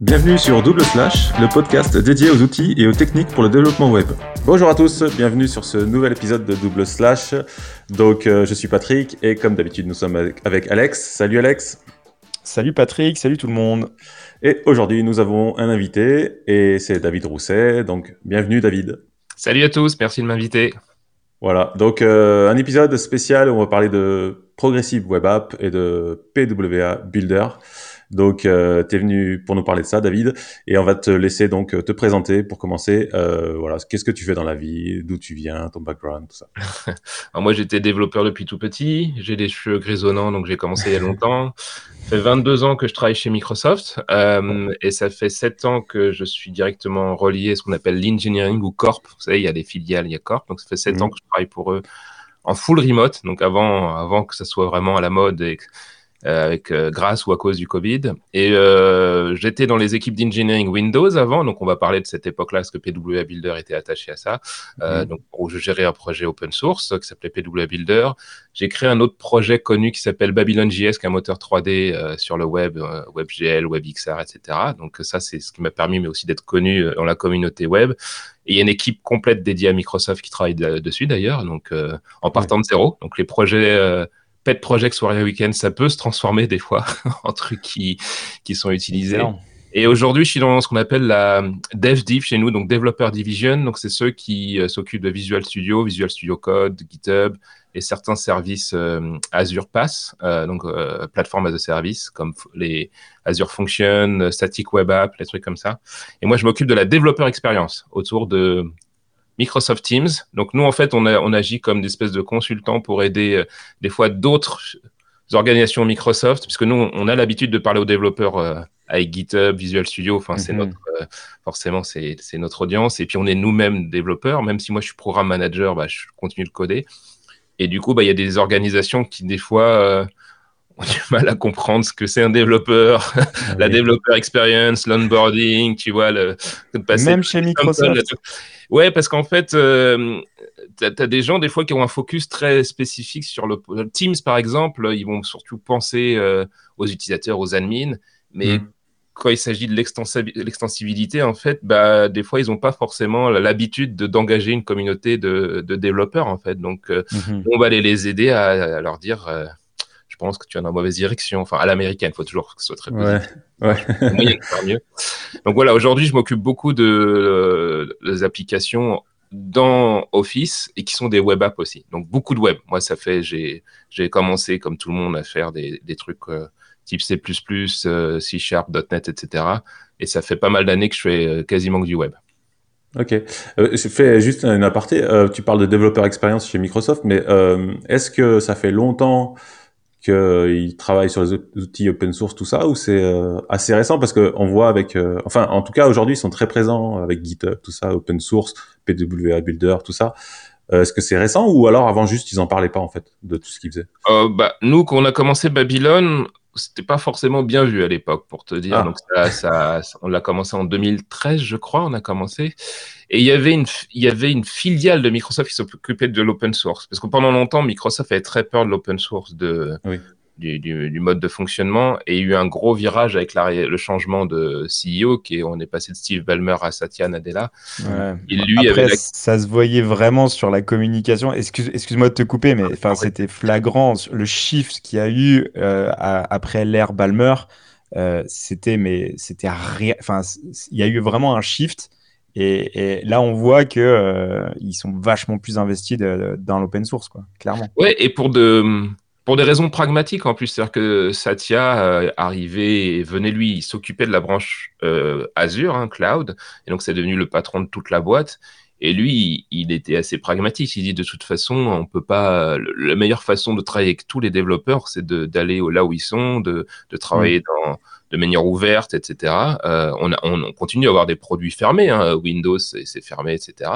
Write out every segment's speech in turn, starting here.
Bienvenue sur Double Slash, le podcast dédié aux outils et aux techniques pour le développement web. Bonjour à tous, bienvenue sur ce nouvel épisode de Double Slash. Donc, euh, je suis Patrick et comme d'habitude, nous sommes avec, avec Alex. Salut Alex. Salut Patrick, salut tout le monde. Et aujourd'hui, nous avons un invité et c'est David Rousset. Donc, bienvenue David. Salut à tous, merci de m'inviter. Voilà, donc euh, un épisode spécial où on va parler de Progressive Web App et de PWA Builder. Donc, euh, tu es venu pour nous parler de ça, David, et on va te laisser donc te présenter pour commencer. Euh, voilà, qu'est-ce que tu fais dans la vie, d'où tu viens, ton background, tout ça. Alors moi, j'étais développeur depuis tout petit. J'ai des cheveux grisonnants, donc j'ai commencé il y a longtemps. Ça fait 22 ans que je travaille chez Microsoft, euh, et ça fait 7 ans que je suis directement relié à ce qu'on appelle l'engineering ou corp. Vous savez, il y a des filiales, il y a corp, donc ça fait 7 Mhm. ans que je travaille pour eux en full remote, donc avant, avant que ça soit vraiment à la mode et euh, avec euh, grâce ou à cause du Covid. Et euh, j'étais dans les équipes d'engineering Windows avant, donc on va parler de cette époque-là, parce que PWA Builder était attaché à ça. Euh, Mhm. donc où je gérais un projet open source euh, qui s'appelait PWA Builder. J'ai créé un autre projet connu qui s'appelle Babylon.js, qui est un moteur 3D euh, sur le web, euh, WebGL, WebXR, etc. Donc ça, c'est ce qui m'a permis, mais aussi d'être connu euh, dans la communauté web. Et il y a une équipe complète dédiée à Microsoft qui travaille de- dessus d'ailleurs, donc euh, en partant de zéro. Donc les projets euh, pet project soirée week-end, ça peut se transformer des fois en trucs qui, qui sont utilisés. Excellent. Et aujourd'hui, je suis dans ce qu'on appelle la DevDiv chez nous, donc Developer Division. Donc, c'est ceux qui euh, s'occupent de Visual Studio, Visual Studio Code, GitHub et certains services euh, Azure Pass, euh, donc plateforme as a service, comme les Azure Function, Static Web App, les trucs comme ça. Et moi, je m'occupe de la Developer Experience autour de Microsoft Teams. Donc, nous, en fait, on, a- on agit comme des espèces de consultants pour aider euh, des fois d'autres organisations Microsoft, puisque nous, on a l'habitude de parler aux développeurs euh, avec GitHub, Visual Studio. Enfin, c'est Mhm. notre, euh, forcément, c'est notre audience. Et puis, on est nous-mêmes développeurs. Même si moi, je suis programme manager, bah, je continue de coder. Et du coup, bah, il y a des organisations qui, des fois, ont du mal à comprendre ce que c'est un développeur, la Oui. développeur experience, l'onboarding, tu vois, le, passer Même chez Microsoft. Ouais, parce qu'en fait, euh, tu as, des gens, des fois, qui ont un focus très spécifique sur le le Teams, par exemple. Ils vont surtout penser euh, aux utilisateurs, aux admins. Mais Mhm. quand il s'agit de l'extensibilité, en fait, bah, des fois, ils n'ont pas forcément l'habitude de- d'engager une communauté de, de développeurs, en fait. Donc, euh, Mhm. on va aller les aider à, à leur dire euh, je pense que tu es dans la mauvaise direction. Enfin, à l'américaine, il faut toujours que ce soit très Ouais, positif. ouais. A moyen de faire mieux. Donc voilà, aujourd'hui, je m'occupe beaucoup de euh, des applications dans Office et qui sont des web apps aussi. Donc beaucoup de web. Moi, ça fait, j'ai j'ai commencé comme tout le monde à faire des, des trucs euh, type C++, euh, C Sharp, .NET, etc. Et ça fait pas mal d'années que je fais euh, quasiment que du web. Ok. Euh, je fais juste une aparté. Euh, tu parles de développeur expérience chez Microsoft, mais euh, est-ce que ça fait longtemps qu'ils travaillent sur les out- outils open source, tout ça, ou c'est euh, assez récent? Parce que on voit avec, euh, enfin, en tout cas aujourd'hui, ils sont très présents avec GitHub, tout ça, open source, PWA Builder, tout ça. Euh, est-ce que c'est récent ou alors avant juste ils en parlaient pas en fait de tout ce qu'ils faisaient? Euh, bah, nous, quand on a commencé Babylone, c'était pas forcément bien vu à l'époque, pour te dire. Ah. Donc, ça, on l'a commencé en 2013, je crois, on a commencé. Et il y avait une, il y avait une filiale de Microsoft qui s'occupait de l'open source. Parce que pendant longtemps, Microsoft avait très peur de l'open source, de, Oui. Du, du, du mode de fonctionnement. Et il y a eu un gros virage avec la, le changement de CEO, qui est, on est passé de Steve Ballmer à Satya Nadella. Ouais. Et lui Après, avait la ça se voyait vraiment sur la communication. Excuse, excuse-moi de te couper, mais enfin, c'était flagrant. Le shift qu'il y a eu euh, à- après l'ère Balmer, euh, c'était mais c'était rien. Enfin, il y a eu vraiment un shift. Et, et là, on voit que euh, ils sont vachement plus investis de- dans l'open source, quoi. Clairement. Ouais, et pour de pour des raisons pragmatiques en plus, c'est-à-dire que Satya euh, arrivait et venait lui, il s'occupait de la branche euh, Azure, hein, cloud, et donc c'est devenu le patron de toute la boîte. Et lui, il, était assez pragmatique. Il dit de toute façon, on peut pas. La meilleure façon de travailler avec tous les développeurs, c'est d'aller là où ils sont, de, de travailler dans, de manière ouverte, etc. Euh, on, a, on, on continue à avoir des produits fermés. Hein, Windows, c'est fermé, etc.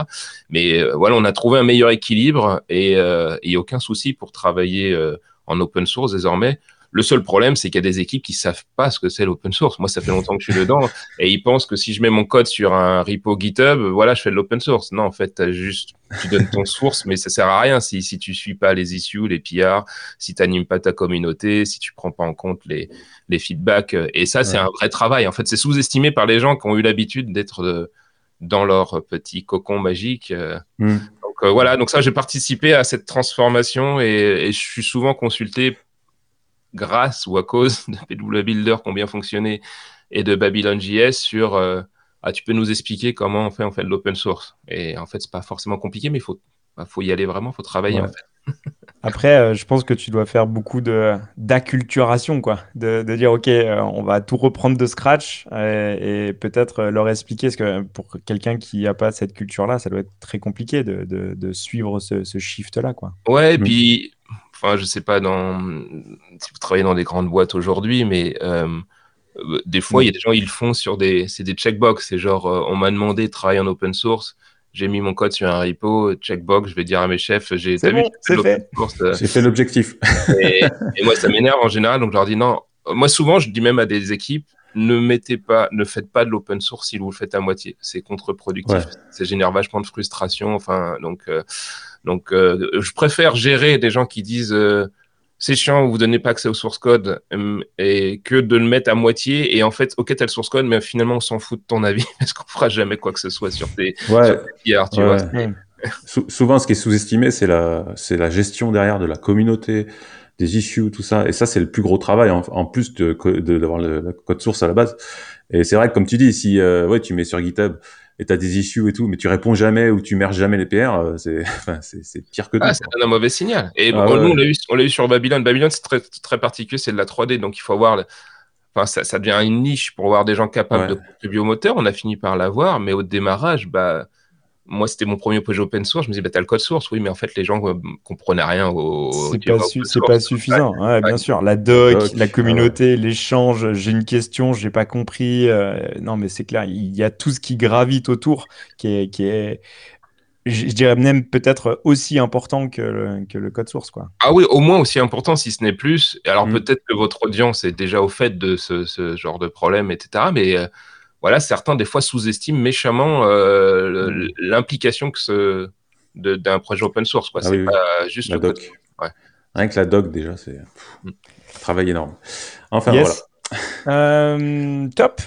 Mais euh, voilà, on a trouvé un meilleur équilibre et euh, il n'y a aucun souci pour travailler euh, en open source désormais. Le seul problème, c'est qu'il y a des équipes qui savent pas ce que c'est l'open source. Moi, ça fait longtemps que je suis dedans et ils pensent que si je mets mon code sur un repo GitHub, voilà, je fais de l'open source. Non, en fait, as juste, tu donnes ton source, mais ça sert à rien si, si tu suis pas les issues, les PR, si tu n'animes pas ta communauté, si tu prends pas en compte les, les feedbacks. Et ça, c'est un vrai travail. En fait, c'est sous-estimé par les gens qui ont eu l'habitude d'être euh, dans leur petit cocon magique. Euh. Hmm. Donc euh, voilà, donc ça, j'ai participé à cette transformation et, et je suis souvent consulté grâce ou à cause de PW Builder qui ont bien fonctionné et de Babylon.js sur euh, ah, tu peux nous expliquer comment on fait, on fait de l'open source. Et en fait, c'est pas forcément compliqué, mais il faut, bah, faut y aller vraiment, il faut travailler en fait. Après, euh, je pense que tu dois faire beaucoup de d'acculturation, quoi, de, de, dire ok, euh, on va tout reprendre de scratch et, peut-être leur expliquer, parce que pour quelqu'un qui n'a pas cette culture-là, ça doit être très compliqué de, de, de suivre ce, ce shift-là, quoi. Ouais, et puis enfin, je sais pas dans, si vous travaillez dans des grandes boîtes aujourd'hui, mais euh, des fois, il y a des gens, ils le font sur des, c'est des checkbox. C'est genre, euh, on m'a demandé de travailler en open source. J'ai mis mon code sur un repo, checkbox. Je vais dire à mes chefs, j'ai bon, fait. Euh. Fait l'objectif. Et, et, moi, ça m'énerve en général. Donc, je leur dis non. Moi, souvent, je dis même à des équipes, ne mettez pas, ne faites pas de l'open source si vous le faites à moitié. C'est contre-productif. Ça génère vachement de frustration. Enfin, donc, euh, donc, euh, je préfère gérer des gens qui disent euh, c'est chiant, vous donnez pas accès au source code, et que de le mettre à moitié. Et en fait, ok, t'as le source code, mais finalement, on s'en fout de ton avis parce qu'on fera jamais quoi que ce soit sur tes, ouais. tu vois. souvent, ce qui est sous-estimé, c'est la, c'est la gestion derrière de la communauté, des issues, tout ça. Et ça, c'est le plus gros travail en, plus de d'avoir le, code source à la base. Et c'est vrai que comme tu dis, si euh, ouais, tu mets sur GitHub et t'as des issues et tout, mais tu réponds jamais ou tu merges jamais les PR, euh, c'est enfin, pire que tout. Ah, c'est un mauvais signal. Et ah, nous, on l'a eu, on eu sur Babylon. Babylon, c'est très très particulier, c'est de la 3D, donc il faut avoir. Enfin, ça, ça devient une niche pour avoir des gens capables de contribuer au moteur. On a fini par l'avoir, mais au démarrage, bah moi, c'était mon premier projet open source. Je me disais, bah, t'as le code source, oui, mais en fait, les gens ne comprenaient rien au. C'est pas, pas, suffisant, ouais, bien sûr. La doc, la communauté, l'échange, j'ai une question, j'ai pas compris. Euh, non, mais c'est clair, il y a tout ce qui gravite autour qui est, qui est je dirais même peut-être aussi important que le, que le, code source. Quoi. Ah oui, au moins aussi important, si ce n'est plus. Alors mm. peut-être que votre audience est déjà au fait de ce, ce genre de problème, etc. Mais euh, voilà, certains des fois sous-estiment méchamment euh, l'implication que ce d'un projet open source. Quoi. Ah c'est pas juste la doc. Rien que la doc déjà, c'est un mm. travail énorme. Enfin voilà. Euh, top.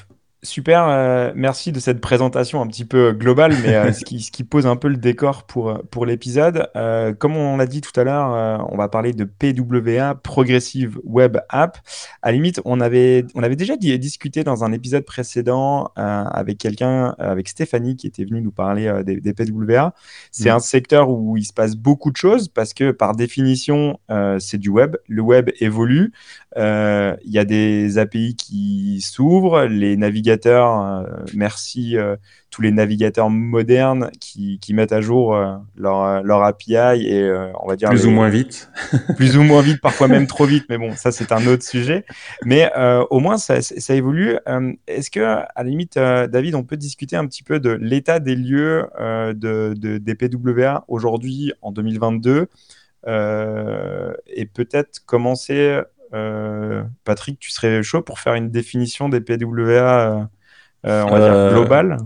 Super, euh, merci de cette présentation un petit peu globale, mais euh, ce, qui, ce, qui, pose un peu le décor pour, pour l'épisode. Euh, comme on l'a dit tout à l'heure, on va parler de PWA, Progressive Web App. À limite, on avait, on avait déjà discuté dans un épisode précédent avec quelqu'un, avec Stéphanie, qui était venue nous parler des, des, PWA. C'est mmh. un secteur où il se passe beaucoup de choses parce que par définition, c'est du web. Le web évolue. Il y a des API qui s'ouvrent, les navigateurs euh, merci euh, tous les navigateurs modernes qui, mettent à jour euh, leur, leur, API et on va dire plus ou moins vite, plus ou moins vite, parfois même trop vite. Mais bon, ça c'est un autre sujet. Mais au moins ça, ça évolue. Est-ce que à la limite, David, on peut discuter un petit peu de l'état des lieux de, de, des PWA aujourd'hui en 2022 et peut-être commencer euh, Patrick, tu serais chaud pour faire une définition des PWA, euh, on va dire euh, globale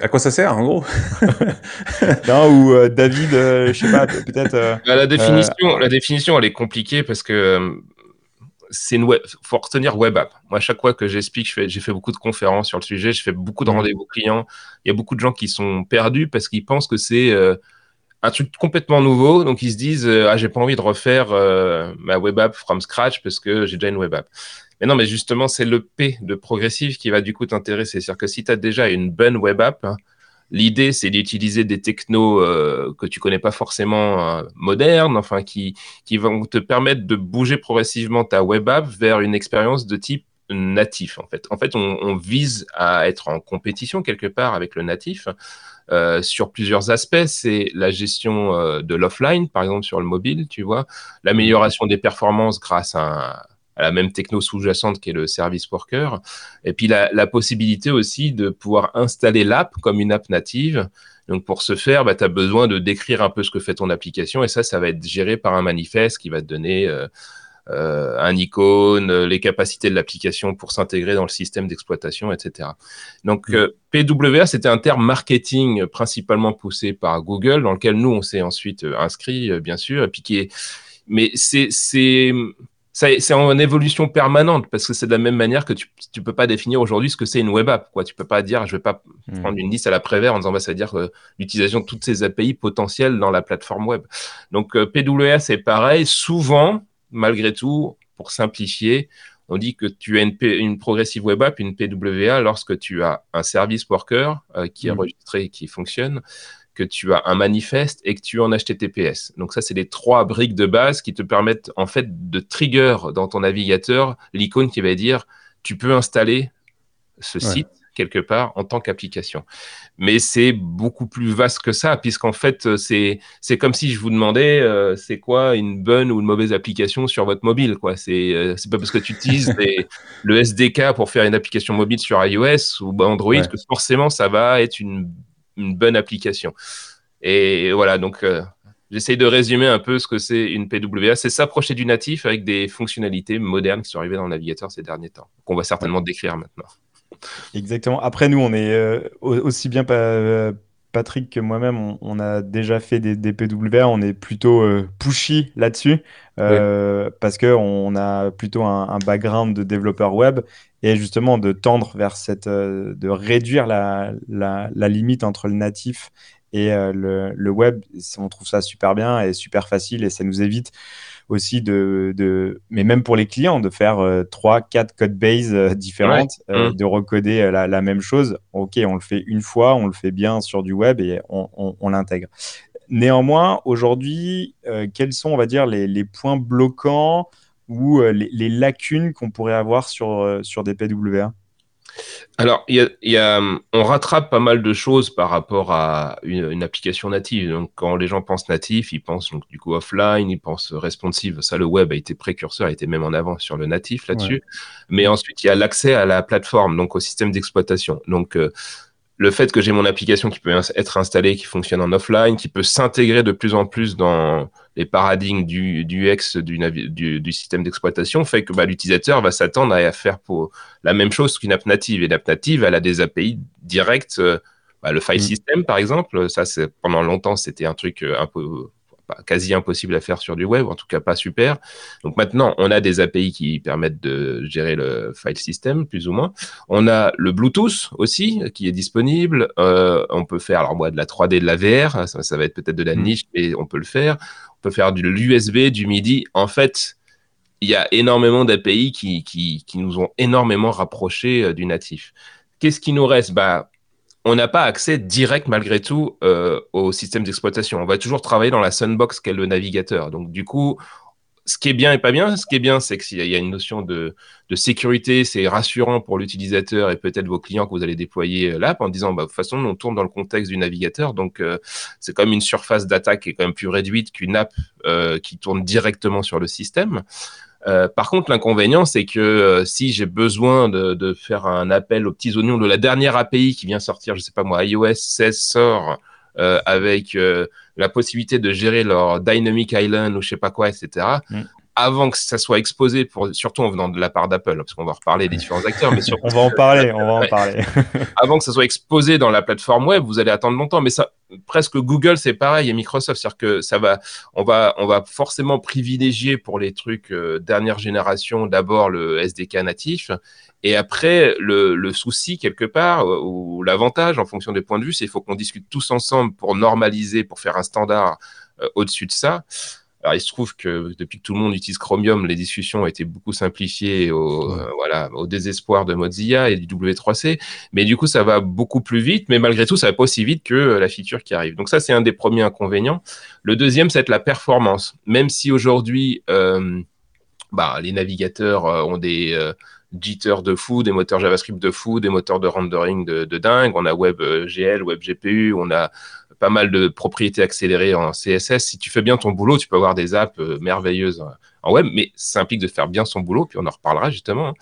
à quoi ça sert en gros Non, ou David, je sais pas, peut-être. Bah, la définition, la définition, elle est compliquée parce que c'est une web, faut retenir web app. Moi, à chaque fois que j'explique, j'ai fait beaucoup de conférences sur le sujet, je fais beaucoup de mmh. rendez-vous clients. Il y a beaucoup de gens qui sont perdus parce qu'ils pensent que c'est un truc complètement nouveau. Donc, ils se disent, euh, ah, j'ai pas envie de refaire euh, ma web app from scratch parce que j'ai déjà une web app. Mais non, mais justement, c'est le P de progressif qui va du coup t'intéresser. C'est-à-dire que si tu as déjà une bonne web app, hein, l'idée, c'est d'utiliser des technos euh, que tu connais pas forcément modernes, enfin, qui, qui vont te permettre de bouger progressivement ta web app vers une expérience de type natif, en fait. En fait, on, vise à être en compétition quelque part avec le natif. Euh, sur plusieurs aspects. C'est la gestion euh, de l'offline, par exemple sur le mobile, tu vois, l'amélioration des performances grâce à, la même techno sous-jacente qui est le service worker, et puis la, possibilité aussi de pouvoir installer l'app comme une app native. Donc pour ce faire, bah, tu as besoin de décrire un peu ce que fait ton application, et ça, ça va être géré par un manifeste qui va te donner... Euh, un icône, les capacités de l'application pour s'intégrer dans le système d'exploitation, etc. Donc mm. PWA, c'était un terme marketing principalement poussé par Google, dans lequel nous on s'est ensuite inscrit, bien sûr, et puis qui est mais c'est c'est en évolution permanente parce que c'est de la même manière que tu ne peux pas définir aujourd'hui ce que c'est une web app. Quoi. Tu peux pas dire, je vais pas hmm. prendre une liste à la Prévert en disant, bah, ça veut dire l'utilisation de toutes ces API potentielles dans la plateforme web. Donc, euh, PWA, c'est pareil. Souvent, malgré tout, pour simplifier, on dit que tu as une, une progressive web app, une PWA, lorsque tu as un service worker euh, qui est hmm. enregistré et qui fonctionne que tu as un manifeste et que tu es en HTTPS. Donc ça, c'est les trois briques de base qui te permettent en fait de trigger dans ton navigateur l'icône qui va dire tu peux installer ce site quelque part en tant qu'application. Mais c'est beaucoup plus vaste que ça, puisqu'en fait, c'est, c'est comme si je vous demandais euh, c'est quoi une bonne ou une mauvaise application sur votre mobile. Quoi. C'est, euh, c'est pas parce que tu utilises le SDK pour faire une application mobile sur iOS ou Android que forcément ça va être une une bonne application. Et voilà, donc euh, j'essaye de résumer un peu ce que c'est une PWA. C'est s'approcher du natif avec des fonctionnalités modernes qui sont arrivées dans le navigateur ces derniers temps, qu'on va certainement décrire maintenant. Exactement. Après, nous, on est euh, aussi bien euh, Patrick que moi-même, on, a déjà fait des, PWA. On est plutôt pushy là-dessus parce qu'on a plutôt un, un, background de développeur web et justement de tendre vers cette, euh, de réduire la, la, limite entre le natif et euh, le, le, web. On trouve ça super bien et super facile et ça nous évite aussi de, de mais même pour les clients, de faire euh, trois, quatre code bases différentes, mmh. de recoder la, la, même chose. Ok, on le fait une fois, on le fait bien sur du web et on, on, on l'intègre. Néanmoins, aujourd'hui, quels sont, on va dire, les, les points bloquants ou euh, les, lacunes qu'on pourrait avoir sur, euh, sur des PWA alors, y y a, on rattrape pas mal de choses par rapport à une, application native. Donc, quand les gens pensent natif, ils pensent donc du coup offline, ils pensent responsive. Ça, le web a été précurseur, a été même en avant sur le natif là-dessus. Mais ensuite, il y a l'accès à la plateforme, donc au système d'exploitation. Donc, euh, le fait que j'ai mon application qui peut être installée, qui fonctionne en offline, qui peut s'intégrer de plus en plus dans les paradigmes du, du du, du, système d'exploitation, fait que bah, l'utilisateur va s'attendre à faire pour la même chose qu'une app native. Et l'app native, elle a des API directes. Euh, bah, le file mm. system, par exemple, ça, c'est pendant longtemps, c'était un truc euh, un peu quasi impossible à faire sur du web, en tout cas pas super. Donc maintenant, on a des API qui permettent de gérer le file system, plus ou moins. On a le Bluetooth aussi, qui est disponible. Euh, on peut faire, alors moi, de la 3D, de la VR, ça, va être peut-être de la mm. niche, mais on peut le faire. On peut faire de l'USB, du MIDI. En fait, il y a énormément d'API qui, qui, qui, nous ont énormément rapprochés euh, du natif. Qu'est-ce qui nous reste? Bah, on n'a pas accès direct malgré tout euh, au système d'exploitation. On va toujours travailler dans la sandbox qu'est le navigateur. Donc du coup, ce qui est bien et pas bien, ce qui est bien, c'est qu'il y a une notion de, sécurité, c'est rassurant pour l'utilisateur et peut-être vos clients que vous allez déployer euh, l'app en disant, bah, de toute façon, on tourne dans le contexte du navigateur, donc euh, c'est quand même une surface d'attaque qui est quand même plus réduite qu'une app qui tourne directement sur le système. Euh, par contre, l'inconvénient, c'est que euh, si j'ai besoin de, faire un appel aux petits oignons de la dernière API qui vient sortir, je sais pas moi, iOS 16 sort euh, avec la possibilité de gérer leur Dynamic Island ou je sais pas quoi, etc avant que ça soit exposé, pour, surtout en venant de la part d'Apple, parce qu'on va reparler des différents acteurs, mais on va en parler, on va en parler. avant que ça soit exposé dans la plateforme web, vous allez attendre longtemps, mais ça, presque Google, c'est pareil, et Microsoft, c'est-à-dire que ça va, on va, on va forcément privilégier pour les trucs euh, dernière génération d'abord le SDK natif, et après, le, le souci quelque part, euh, ou l'avantage en fonction des points de vue, c'est qu'il faut qu'on discute tous ensemble pour normaliser, pour faire un standard euh, au-dessus de ça. Alors, il se trouve que depuis que tout le monde utilise Chromium, les discussions ont été beaucoup simplifiées au, euh, voilà, au désespoir de Mozilla et du W3C. Mais du coup, ça va beaucoup plus vite, mais malgré tout, ça va pas aussi vite que la feature qui arrive. Donc ça, c'est un des premiers inconvénients. Le deuxième, c'est la performance. Même si aujourd'hui, euh, bah, les navigateurs euh, ont des jitters de fou, des moteurs JavaScript de fou, des moteurs de rendering de, de dingue. On a WebGL, WebGPU, on a pas mal de propriétés accélérées en CSS. Si tu fais bien ton boulot, tu peux avoir des apps euh, merveilleuses en web, mais ça implique de faire bien son boulot, puis on en reparlera justement. Hein.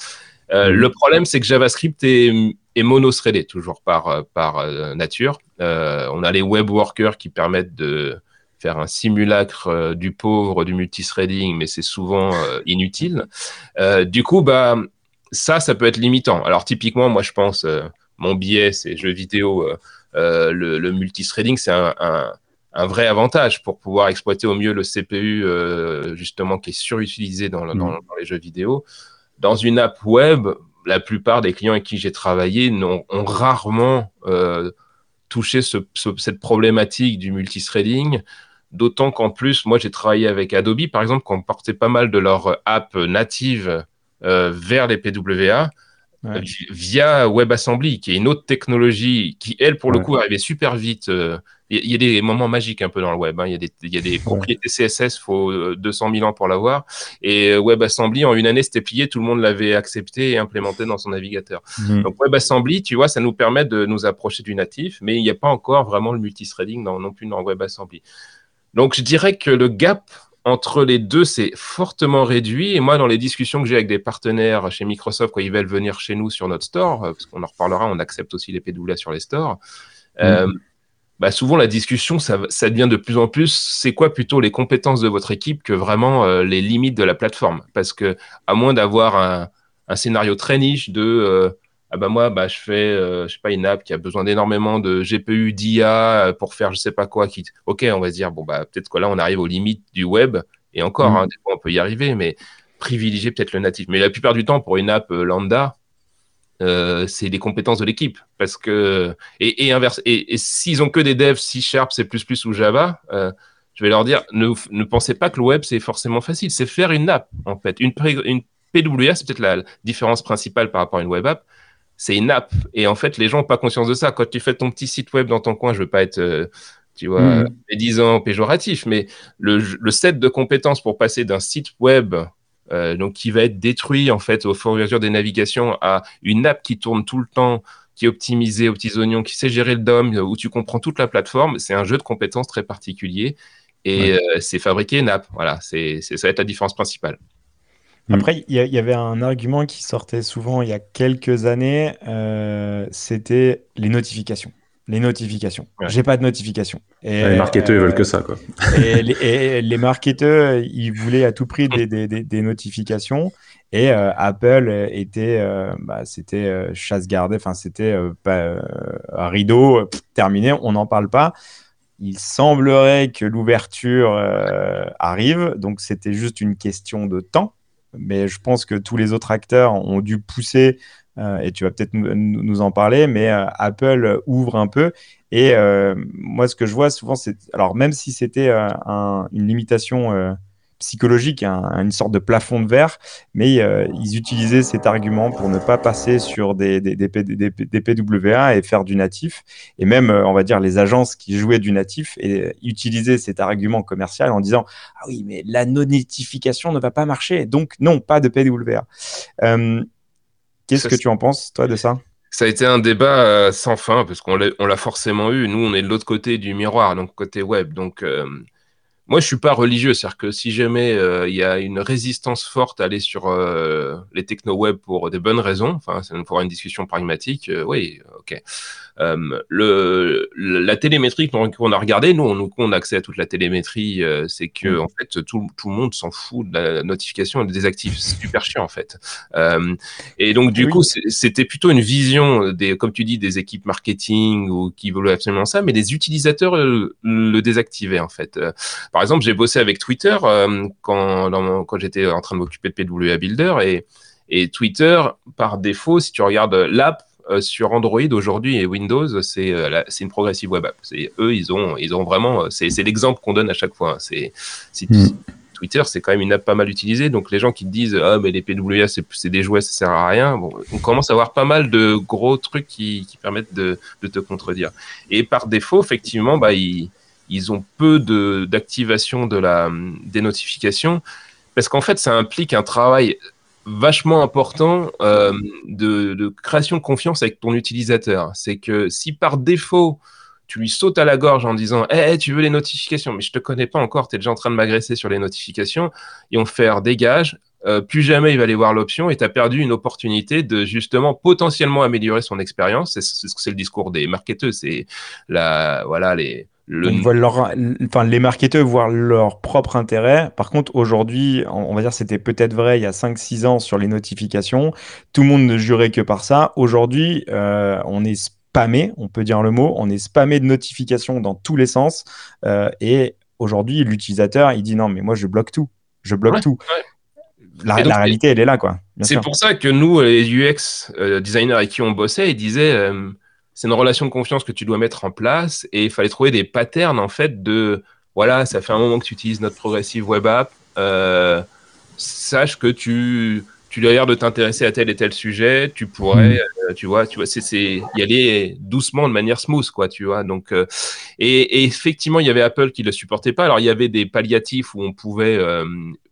Euh, mhm. Le problème, c'est que JavaScript est, est mono-threadé, toujours par, euh, par nature. on a les web workers qui permettent de faire un simulacre du pauvre du multithreading, mais c'est souvent inutile. du coup, bah ça, ça peut être limitant. Alors typiquement, moi je pense, mon biais, c'est jeux vidéo, le, le multithreading, c'est un, un, vrai avantage pour pouvoir exploiter au mieux le CPU, justement, qui est surutilisé dans, dans, mmh. dans les jeux vidéo. Dans une app web, la plupart des clients avec qui j'ai travaillé ont, rarement euh, touché cette problématique du multithreading. D'autant qu'en plus, moi, j'ai travaillé avec Adobe, par exemple, qui ont porté pas mal de leurs apps natives euh, vers les PWA via WebAssembly, qui est une autre technologie qui, elle, pour le coup, arrivait super vite. Euh, il y, a des moments magiques un peu dans le web. Hein. Il y, a des, propriétés CSS, il faut 200 000 ans pour l'avoir. Et euh, WebAssembly, en une année, c'était plié, tout le monde l'avait accepté et implémenté dans son navigateur. Mhm. Donc WebAssembly, tu vois, ça nous permet de nous approcher du natif, mais il n'y a pas encore vraiment le multithreading non, non plus dans WebAssembly. Donc je dirais que le gap entre les deux, c'est fortement réduit. Et moi, dans les discussions que j'ai avec des partenaires chez Microsoft, quand ils veulent venir chez nous sur notre store, euh, parce qu'on en reparlera, on accepte aussi les PWA sur les stores. Euh, mm. bah souvent, la discussion, ça, ça, devient de plus en plus, c'est quoi plutôt les compétences de votre équipe que vraiment euh, les limites de la plateforme? Parce que, à moins d'avoir un, un, scénario très niche de ah bah moi bah je fais euh, je sais pas une app qui a besoin d'énormément de GPU d'IA euh, pour faire je sais pas quoi qui ok on va se dire bon bah peut-être que là on arrive aux limites du web et encore mm. hein, des fois on peut y arriver mais privilégier peut-être le natif mais la plupart du temps pour une app euh, lambda euh, c'est les compétences de l'équipe parce que et, et inverse et, s'ils ont que des devs C Sharp C++ ou Java euh, je vais leur dire ne, ne pensez pas que le web c'est forcément facile c'est faire une app en fait une, une PWA c'est peut-être la différence principale par rapport à une web app c'est une app. Et en fait, les gens n'ont pas conscience de ça. Quand tu fais ton petit site web dans ton coin, je veux pas être, euh, tu vois, mmh. médisant, péjoratif, mais le, set de compétences pour passer d'un site web euh, donc qui va être détruit en fait au fur et à mesure des navigations à une app qui tourne tout le temps, qui est optimisée aux petits oignons, qui sait gérer le DOM, où tu comprends toute la plateforme. C'est un jeu de compétences très particulier et euh, c'est fabriqué une app. Voilà, c'est ça va être la différence principale. Mm. Après, il y, avait un argument qui sortait souvent il y a quelques années, euh, c'était les notifications. Les notifications. J'ai pas de notifications. Et, les marketeurs, ils veulent que ça. Quoi. Et, les, les marketeurs, ils voulaient à tout prix des, des, des, notifications. Et euh, Apple était, euh, bah, c'était chasse gardée, enfin, c'était rideau terminé, on n'en parle pas il semblerait que l'ouverture arrive, donc c'était juste une question de temps mais je pense que tous les autres acteurs ont dû pousser, euh, et tu vas peut-être nous, en parler, mais euh, Apple ouvre un peu. Et euh, moi, ce que je vois souvent, c'est, alors même si c'était une limitation psychologique, une sorte de plafond de verre, mais euh, ils utilisaient cet argument pour ne pas passer sur des, des, des, des, PWA et faire du natif. Et même, euh, on va dire, les agences qui jouaient du natif et utilisaient cet argument commercial en disant Ah oui, mais la non-notification ne va pas marcher, donc non, pas de PWA. Euh, qu'est-ce que tu en penses, toi, de ça? Ça a été un débat sans fin parce qu'on l'a forcément eu. Nous, on est de l'autre côté du miroir, donc côté web. Donc, moi, je suis pas religieux, c'est-à-dire que si jamais euh, il y a une résistance forte à aller sur euh, les techno-web pour des bonnes raisons, enfin, ça nous fera une discussion pragmatique, euh, oui, ok. Euh, le, la télémétrie qu'on a regardé, nous, on, on, a accès à toute la télémétrie, euh, c'est que mm. en fait tout, tout le monde s'en fout de la notification et des désactive. C'est super chiant en fait. Euh, et donc du coup, c'était plutôt une vision des, comme tu dis, des équipes marketing ou qui voulaient absolument ça, mais des utilisateurs le désactivaient en fait. par exemple, j'ai bossé avec Twitter quand, quand j'étais en train de m'occuper de PWA Builder et et Twitter, par défaut, si tu regardes l'app, euh, sur Android aujourd'hui et Windows, c'est euh, une progressive web app. C'est eux, ils ont ils ont vraiment euh, c'est l'exemple qu'on donne à chaque fois. C'est hmm. Twitter, c'est quand même une app pas mal utilisée. Donc les gens qui te disent ah mais les PWA c'est des jouets, ça sert à rien. Bon, on commence à avoir pas mal de gros trucs qui, qui permettent de, de, te contredire. Et par défaut, effectivement, bah ils, ils ont peu d'activation de, de la des notifications parce qu'en fait ça implique un travail vachement important euh, de, de, création de confiance avec ton utilisateur. C'est que si par défaut, tu lui sautes à la gorge en disant hey, tu veux les notifications, mais je te connais pas encore, tu es déjà en train de m'agresser sur les notifications, ils vont faire dégage. Euh, plus jamais il va aller voir l'option et tu as perdu une opportunité de justement potentiellement améliorer son expérience. C'est, c'est, c'est le discours des marketeurs, c'est la voilà les leur, enfin, les marketeurs voient leur propre intérêt. Par contre, aujourd'hui, on va dire c'était peut-être vrai il y a 5-6 ans sur les notifications. Tout le monde ne jurait que par ça. Aujourd'hui, euh, on est spammé, on peut dire le mot, on est spammé de notifications dans tous les sens. Euh, et aujourd'hui, l'utilisateur, il dit non, mais moi, je bloque tout. Je bloque tout. La, réalité, elle est là, quoi. C'est pour ça que nous, les UX euh, designers avec qui on bossait, ils disaient c'est une relation de confiance que tu dois mettre en place et il fallait trouver des patterns en fait de voilà, ça fait un moment que tu utilises notre progressive web app, euh, sache que tu tu l'air de t'intéresser à tel et tel sujet, tu pourrais, mm. euh, tu vois, tu vois, c'est y aller doucement de manière smooth, quoi, tu vois. Donc, euh, et, effectivement, il y avait Apple qui le supportait pas. Alors, il y avait des palliatifs où on pouvait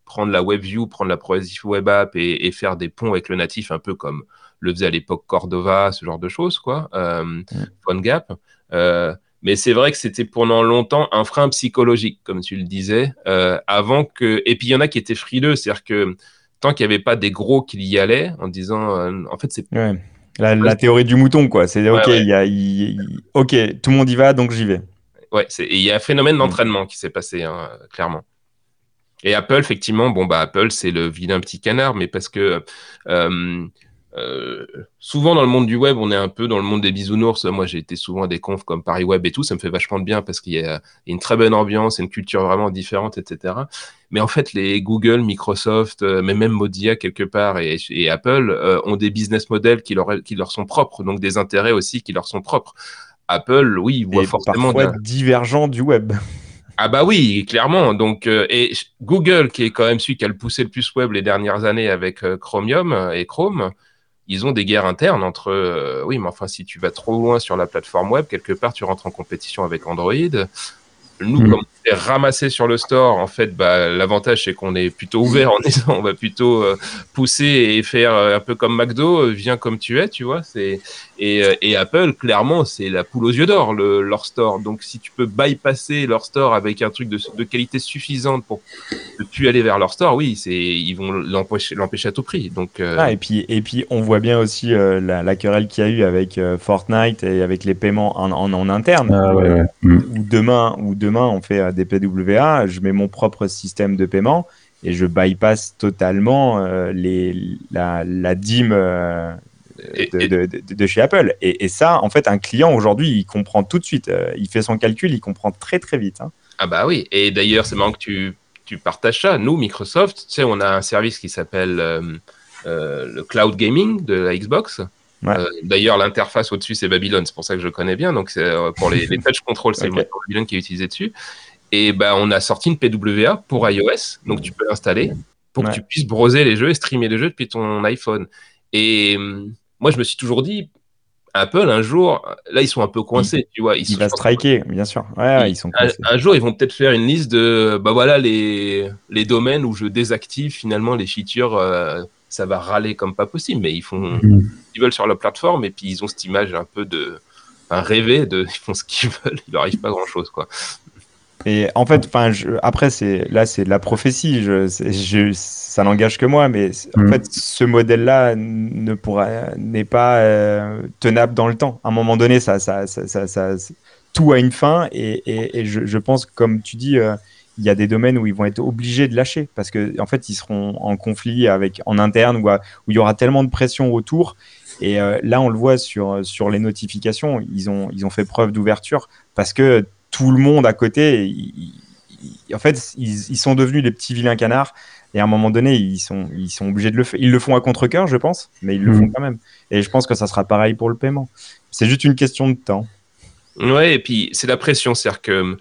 prendre la WebView, prendre la progressive web app et, et, faire des ponts avec le natif, un peu comme le faisait à l'époque Cordova, ce genre de choses, quoi. Euh, mm. PhoneGap. Euh, mais c'est vrai que c'était pendant longtemps un frein psychologique, comme tu le disais, euh, avant que. Et puis il y en a qui étaient frileux, c'est-à-dire que tant qu'il n'y avait pas des gros qui y allaient, en disant, euh, en fait, c'est. Ouais. La, théorie du mouton, quoi. C'est ok, il y a, ok, tout le monde y va, donc j'y vais. Ouais, il y a un phénomène mm. d'entraînement qui s'est passé, hein, clairement. Et Apple, effectivement, bon, bah, Apple, c'est le vilain petit canard, mais parce que euh, euh, souvent dans le monde du web, on est un peu dans le monde des bisounours. Moi, j'ai été souvent à des confs comme Paris Web et tout. Ça me fait vachement de bien parce qu'il y, a une très bonne ambiance, une culture vraiment différente, etc. Mais en fait, les Google, Microsoft, euh, mais même Modia quelque part et, Apple euh, ont des business models qui leur, qui leur sont propres, donc des intérêts aussi qui leur sont propres. Apple, oui, ils voient forcément parfois divergent du web. Ah bah oui, clairement. Donc et Google, qui est quand même celui qui a le poussé le plus web les dernières années avec Chromium et Chrome, ils ont des guerres internes entre euh, oui mais enfin si tu vas trop loin sur la plateforme web quelque part tu rentres en compétition avec Android nous, mm. comme on est ramassé sur le store, en fait, bah, l'avantage c'est qu'on est plutôt ouvert en disant on va plutôt euh, pousser et faire euh, un peu comme McDo, euh, viens comme tu es, tu vois. C'est et, et, Apple, clairement, c'est la poule aux yeux d'or, le, leur store. Donc, si tu peux bypasser leur store avec un truc de, de qualité suffisante pour ne plus aller vers leur store, oui, c'est ils vont l'empêcher, l'empêcher à tout prix. Donc, ah, et puis et puis on voit bien aussi la, la, querelle qu'il y a eu avec Fortnite et avec les paiements en, en, en interne. Ah, ouais, mm. Ou demain, ou demain demain on fait euh, des PWA, je mets mon propre système de paiement et je bypass totalement euh, les, la, la dîme euh, de, chez Apple. Et, ça, en fait, un client aujourd'hui, il comprend tout de suite. il fait son calcul, il comprend très très vite. Hein. Ah bah oui. Et d'ailleurs, c'est marrant que tu, tu, partages ça. Nous, Microsoft, tu sais, on a un service qui s'appelle le cloud gaming de la Xbox. Euh, d'ailleurs, l'interface au-dessus, c'est Babylon. C'est pour ça que je connais bien. Donc, euh, pour les, les touch control, c'est okay. Babylon qui est utilisé dessus. Et ben, on a sorti une PWA pour iOS. Donc, tu peux l'installer pour que tu puisses browser les jeux et streamer les jeux depuis ton iPhone. Et hum, moi, je me suis toujours dit, Apple, un jour, là, ils sont un peu coincés, tu vois. Ils il va striker, bien sûr. Ouais, ils, sont un, jour, ils vont peut-être faire une liste de, bah voilà, les, les domaines où je désactive finalement les features. Ça va râler comme pas possible, mais ils font, mm. ils veulent sur la plateforme et puis ils ont cette image un peu de, un rêvé de, ils font ce qu'ils veulent, il leur arrive pas grand chose, quoi. Et en fait, enfin, après, c'est là, c'est de la prophétie. Je, je ça n'engage que moi, mais en mm. fait, ce modèle-là ne pourra, n'est pas euh, tenable dans le temps. À un moment donné, ça, ça, ça, ça, tout a une fin, et, et, et je, je, pense, comme tu dis. Euh, il y a des domaines où ils vont être obligés de lâcher parce que en fait ils seront en conflit avec en interne ou où, il y aura tellement de pression autour. Et euh, là on le voit sur sur les notifications ils ont ils ont fait preuve d'ouverture parce que tout le monde à côté en fait ils, sont devenus des petits vilains canards et à un moment donné ils sont ils sont obligés de le faire. Ils le font à contre cœur je pense mais ils le mmh. font quand même. Et je pense que ça sera pareil pour le paiement. C'est juste une question de temps. Ouais et puis c'est la pression. C'est-à-dire que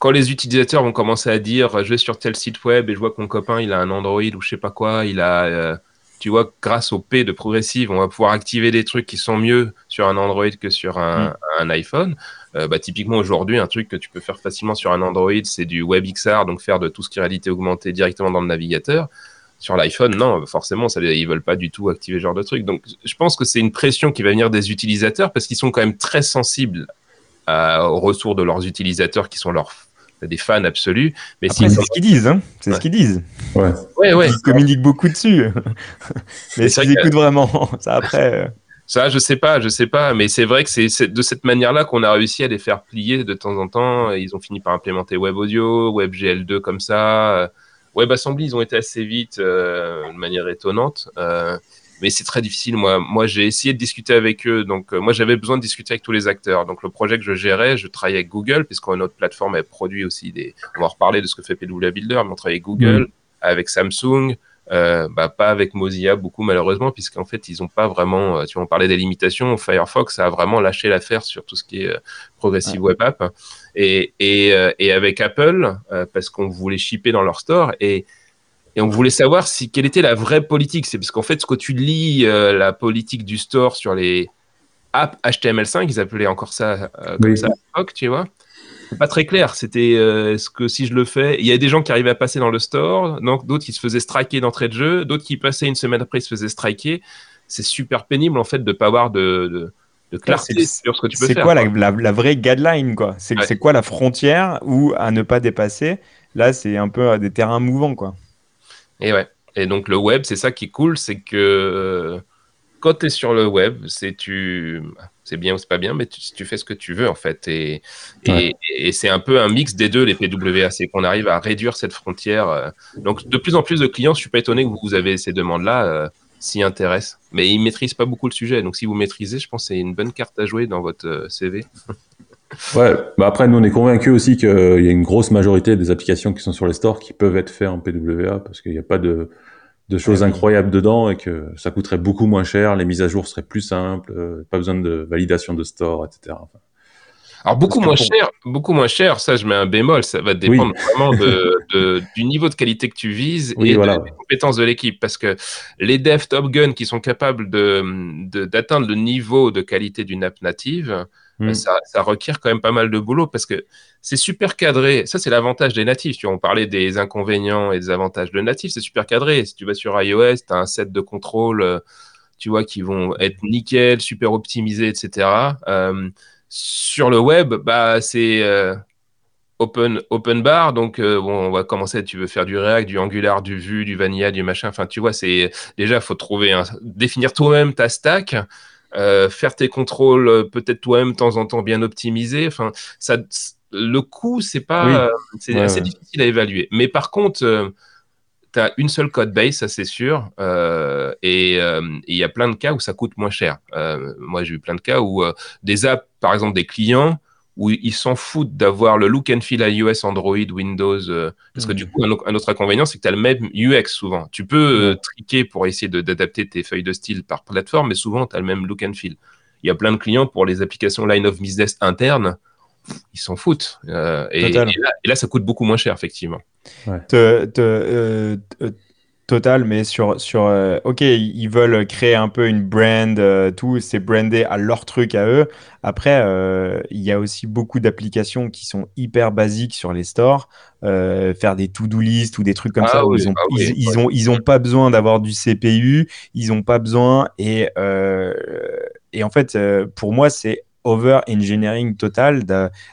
quand les utilisateurs vont commencer à dire je vais sur tel site web et je vois que mon copain il a un Android ou je sais pas quoi, il a, euh, tu vois, grâce au P de progressive, on va pouvoir activer des trucs qui sont mieux sur un Android que sur un, mm. iPhone. Euh, bah, typiquement aujourd'hui, un truc que tu peux faire facilement sur un Android, c'est du WebXR, donc faire de tout ce qui est réalité augmentée directement dans le navigateur. Sur l'iPhone, non, forcément, ça, ils veulent pas du tout activer ce genre de truc. Donc, je pense que c'est une pression qui va venir des utilisateurs parce qu'ils sont quand même très sensibles au retour de leurs utilisateurs qui sont leurs des fans absolus. Mais c'est ce qu'ils disent, hein c'est ce qu'ils disent. Ouais. Ouais, Ils communiquent beaucoup dessus. mais s'ils écoutent vraiment, ça après. Euh. Ça, je sais pas, je sais pas, mais c'est vrai que c'est de cette manière-là qu'on a réussi à les faire plier de temps en temps. Ils ont fini par implémenter Web Audio, WebGL2 comme ça. WebAssembly, ils ont été assez vite euh, de manière étonnante. Euh, mais c'est très difficile. Moi, moi j'ai essayé de discuter avec eux. Donc, euh, moi, j'avais besoin de discuter avec tous les acteurs. Donc, le projet que je gérais, je travaillais avec Google, puisqu'on a notre plateforme, elle produit aussi des. On va reparler de ce que fait PW Builder, mais on travaille avec Google, mm. avec Samsung, euh, bah, pas avec Mozilla beaucoup malheureusement, puisqu'en fait ils n'ont pas vraiment, euh, tu vois, on parlait des limitations, Firefox a vraiment lâché l'affaire sur tout ce qui est euh, Progressive Web App, et, et, et avec Apple, parce qu'on voulait shipper dans leur store, et, et on voulait savoir si quelle était la vraie politique. C'est parce qu'en fait, ce que tu lis la politique du store sur les apps HTML5, ils appelaient encore ça comme ça à l'époque, tu vois pas très clair. C'était euh, ce que si je le fais, il y a des gens qui arrivaient à passer dans le store, donc d'autres qui se faisaient striker d'entrée de jeu, d'autres qui passaient une semaine après ils se faisaient striker. C'est super pénible en fait de pas avoir de, de, clarté sur ce que tu peux faire. C'est quoi la, vraie guideline quoi? C'est quoi la frontière ou à ne pas dépasser? Là, c'est un peu des terrains mouvants quoi. Et ouais. Et donc le web, c'est ça qui est cool, c'est que euh, quand tu es sur le web, c'est tu c'est bien ou c'est pas bien, mais tu, tu, fais ce que tu veux en fait. Et, et, c'est un peu un mix des deux, les PWA. C'est qu'on arrive à réduire cette frontière. Euh. Donc de plus en plus de clients, je suis pas étonné que vous avez ces demandes-là, euh, s'y intéressent. Mais ils maîtrisent pas beaucoup le sujet. Donc si vous maîtrisez, je pense que c'est une bonne carte à jouer dans votre CV. Ouais, bah après nous on est convaincus aussi qu'il y a une grosse majorité des applications qui sont sur les stores qui peuvent être faites en PWA parce qu'il n'y a pas de de choses incroyables dedans et que ça coûterait beaucoup moins cher, les mises à jour seraient plus simples, euh, pas besoin de validation de store, etc. alors beaucoup moins cher, beaucoup moins cher, ça je mets un bémol, ça va dépendre vraiment de, du niveau de qualité que tu vises et des compétences de l'équipe, parce que les devs Top Gun qui sont capables de d'atteindre le niveau de qualité d'une app native, Hmm. Ça, requiert quand même pas mal de boulot parce que c'est super cadré. Ça, c'est l'avantage des natifs. Tu vois, on parlait des inconvénients et des avantages de natifs. C'est super cadré. Si tu vas sur iOS, tu as un set de contrôles, euh, tu vois, qui vont être nickel, super optimisés, etc. Euh, sur le web, bah, c'est euh, open, open bar. Donc, bon, on va commencer. Tu veux faire du React, du Angular, du Vue, du Vanilla, du machin. Enfin, tu vois, c'est déjà, faut trouver un, définir toi-même ta stack. Euh, faire tes contrôles euh, peut-être toi-même de temps en temps bien optimisés. Enfin, ça, le coût, c'est pas, euh, c'est assez difficile à évaluer. Mais par contre, tu as une seule code base, ça c'est sûr, et il y a plein de cas où ça coûte moins cher. moi, j'ai eu plein de cas où des apps, par exemple des clients, où ils s'en foutent d'avoir le look and feel iOS, Android, Windows. Euh, parce que du coup, un, autre inconvénient, c'est que tu as le même UX souvent. Tu peux euh, triquer pour essayer d'adapter tes feuilles de style par plateforme, mais souvent, tu as le même look and feel. Il y a plein de clients pour les applications line of business internes, ils s'en foutent. Euh, et, là, ça coûte beaucoup moins cher, effectivement. Ouais total, mais sur, sur euh, ok, ils veulent créer un peu une brand, euh, tout, c'est brandé à leur truc à eux. Après, euh, il y a aussi beaucoup d'applications qui sont hyper basiques sur les stores, faire des to-do list ou des trucs comme ah ça. ils, ont, ah ils, ont, ils ont pas besoin d'avoir du CPU, ils ont pas besoin et et en fait, pour moi, c'est over-engineering total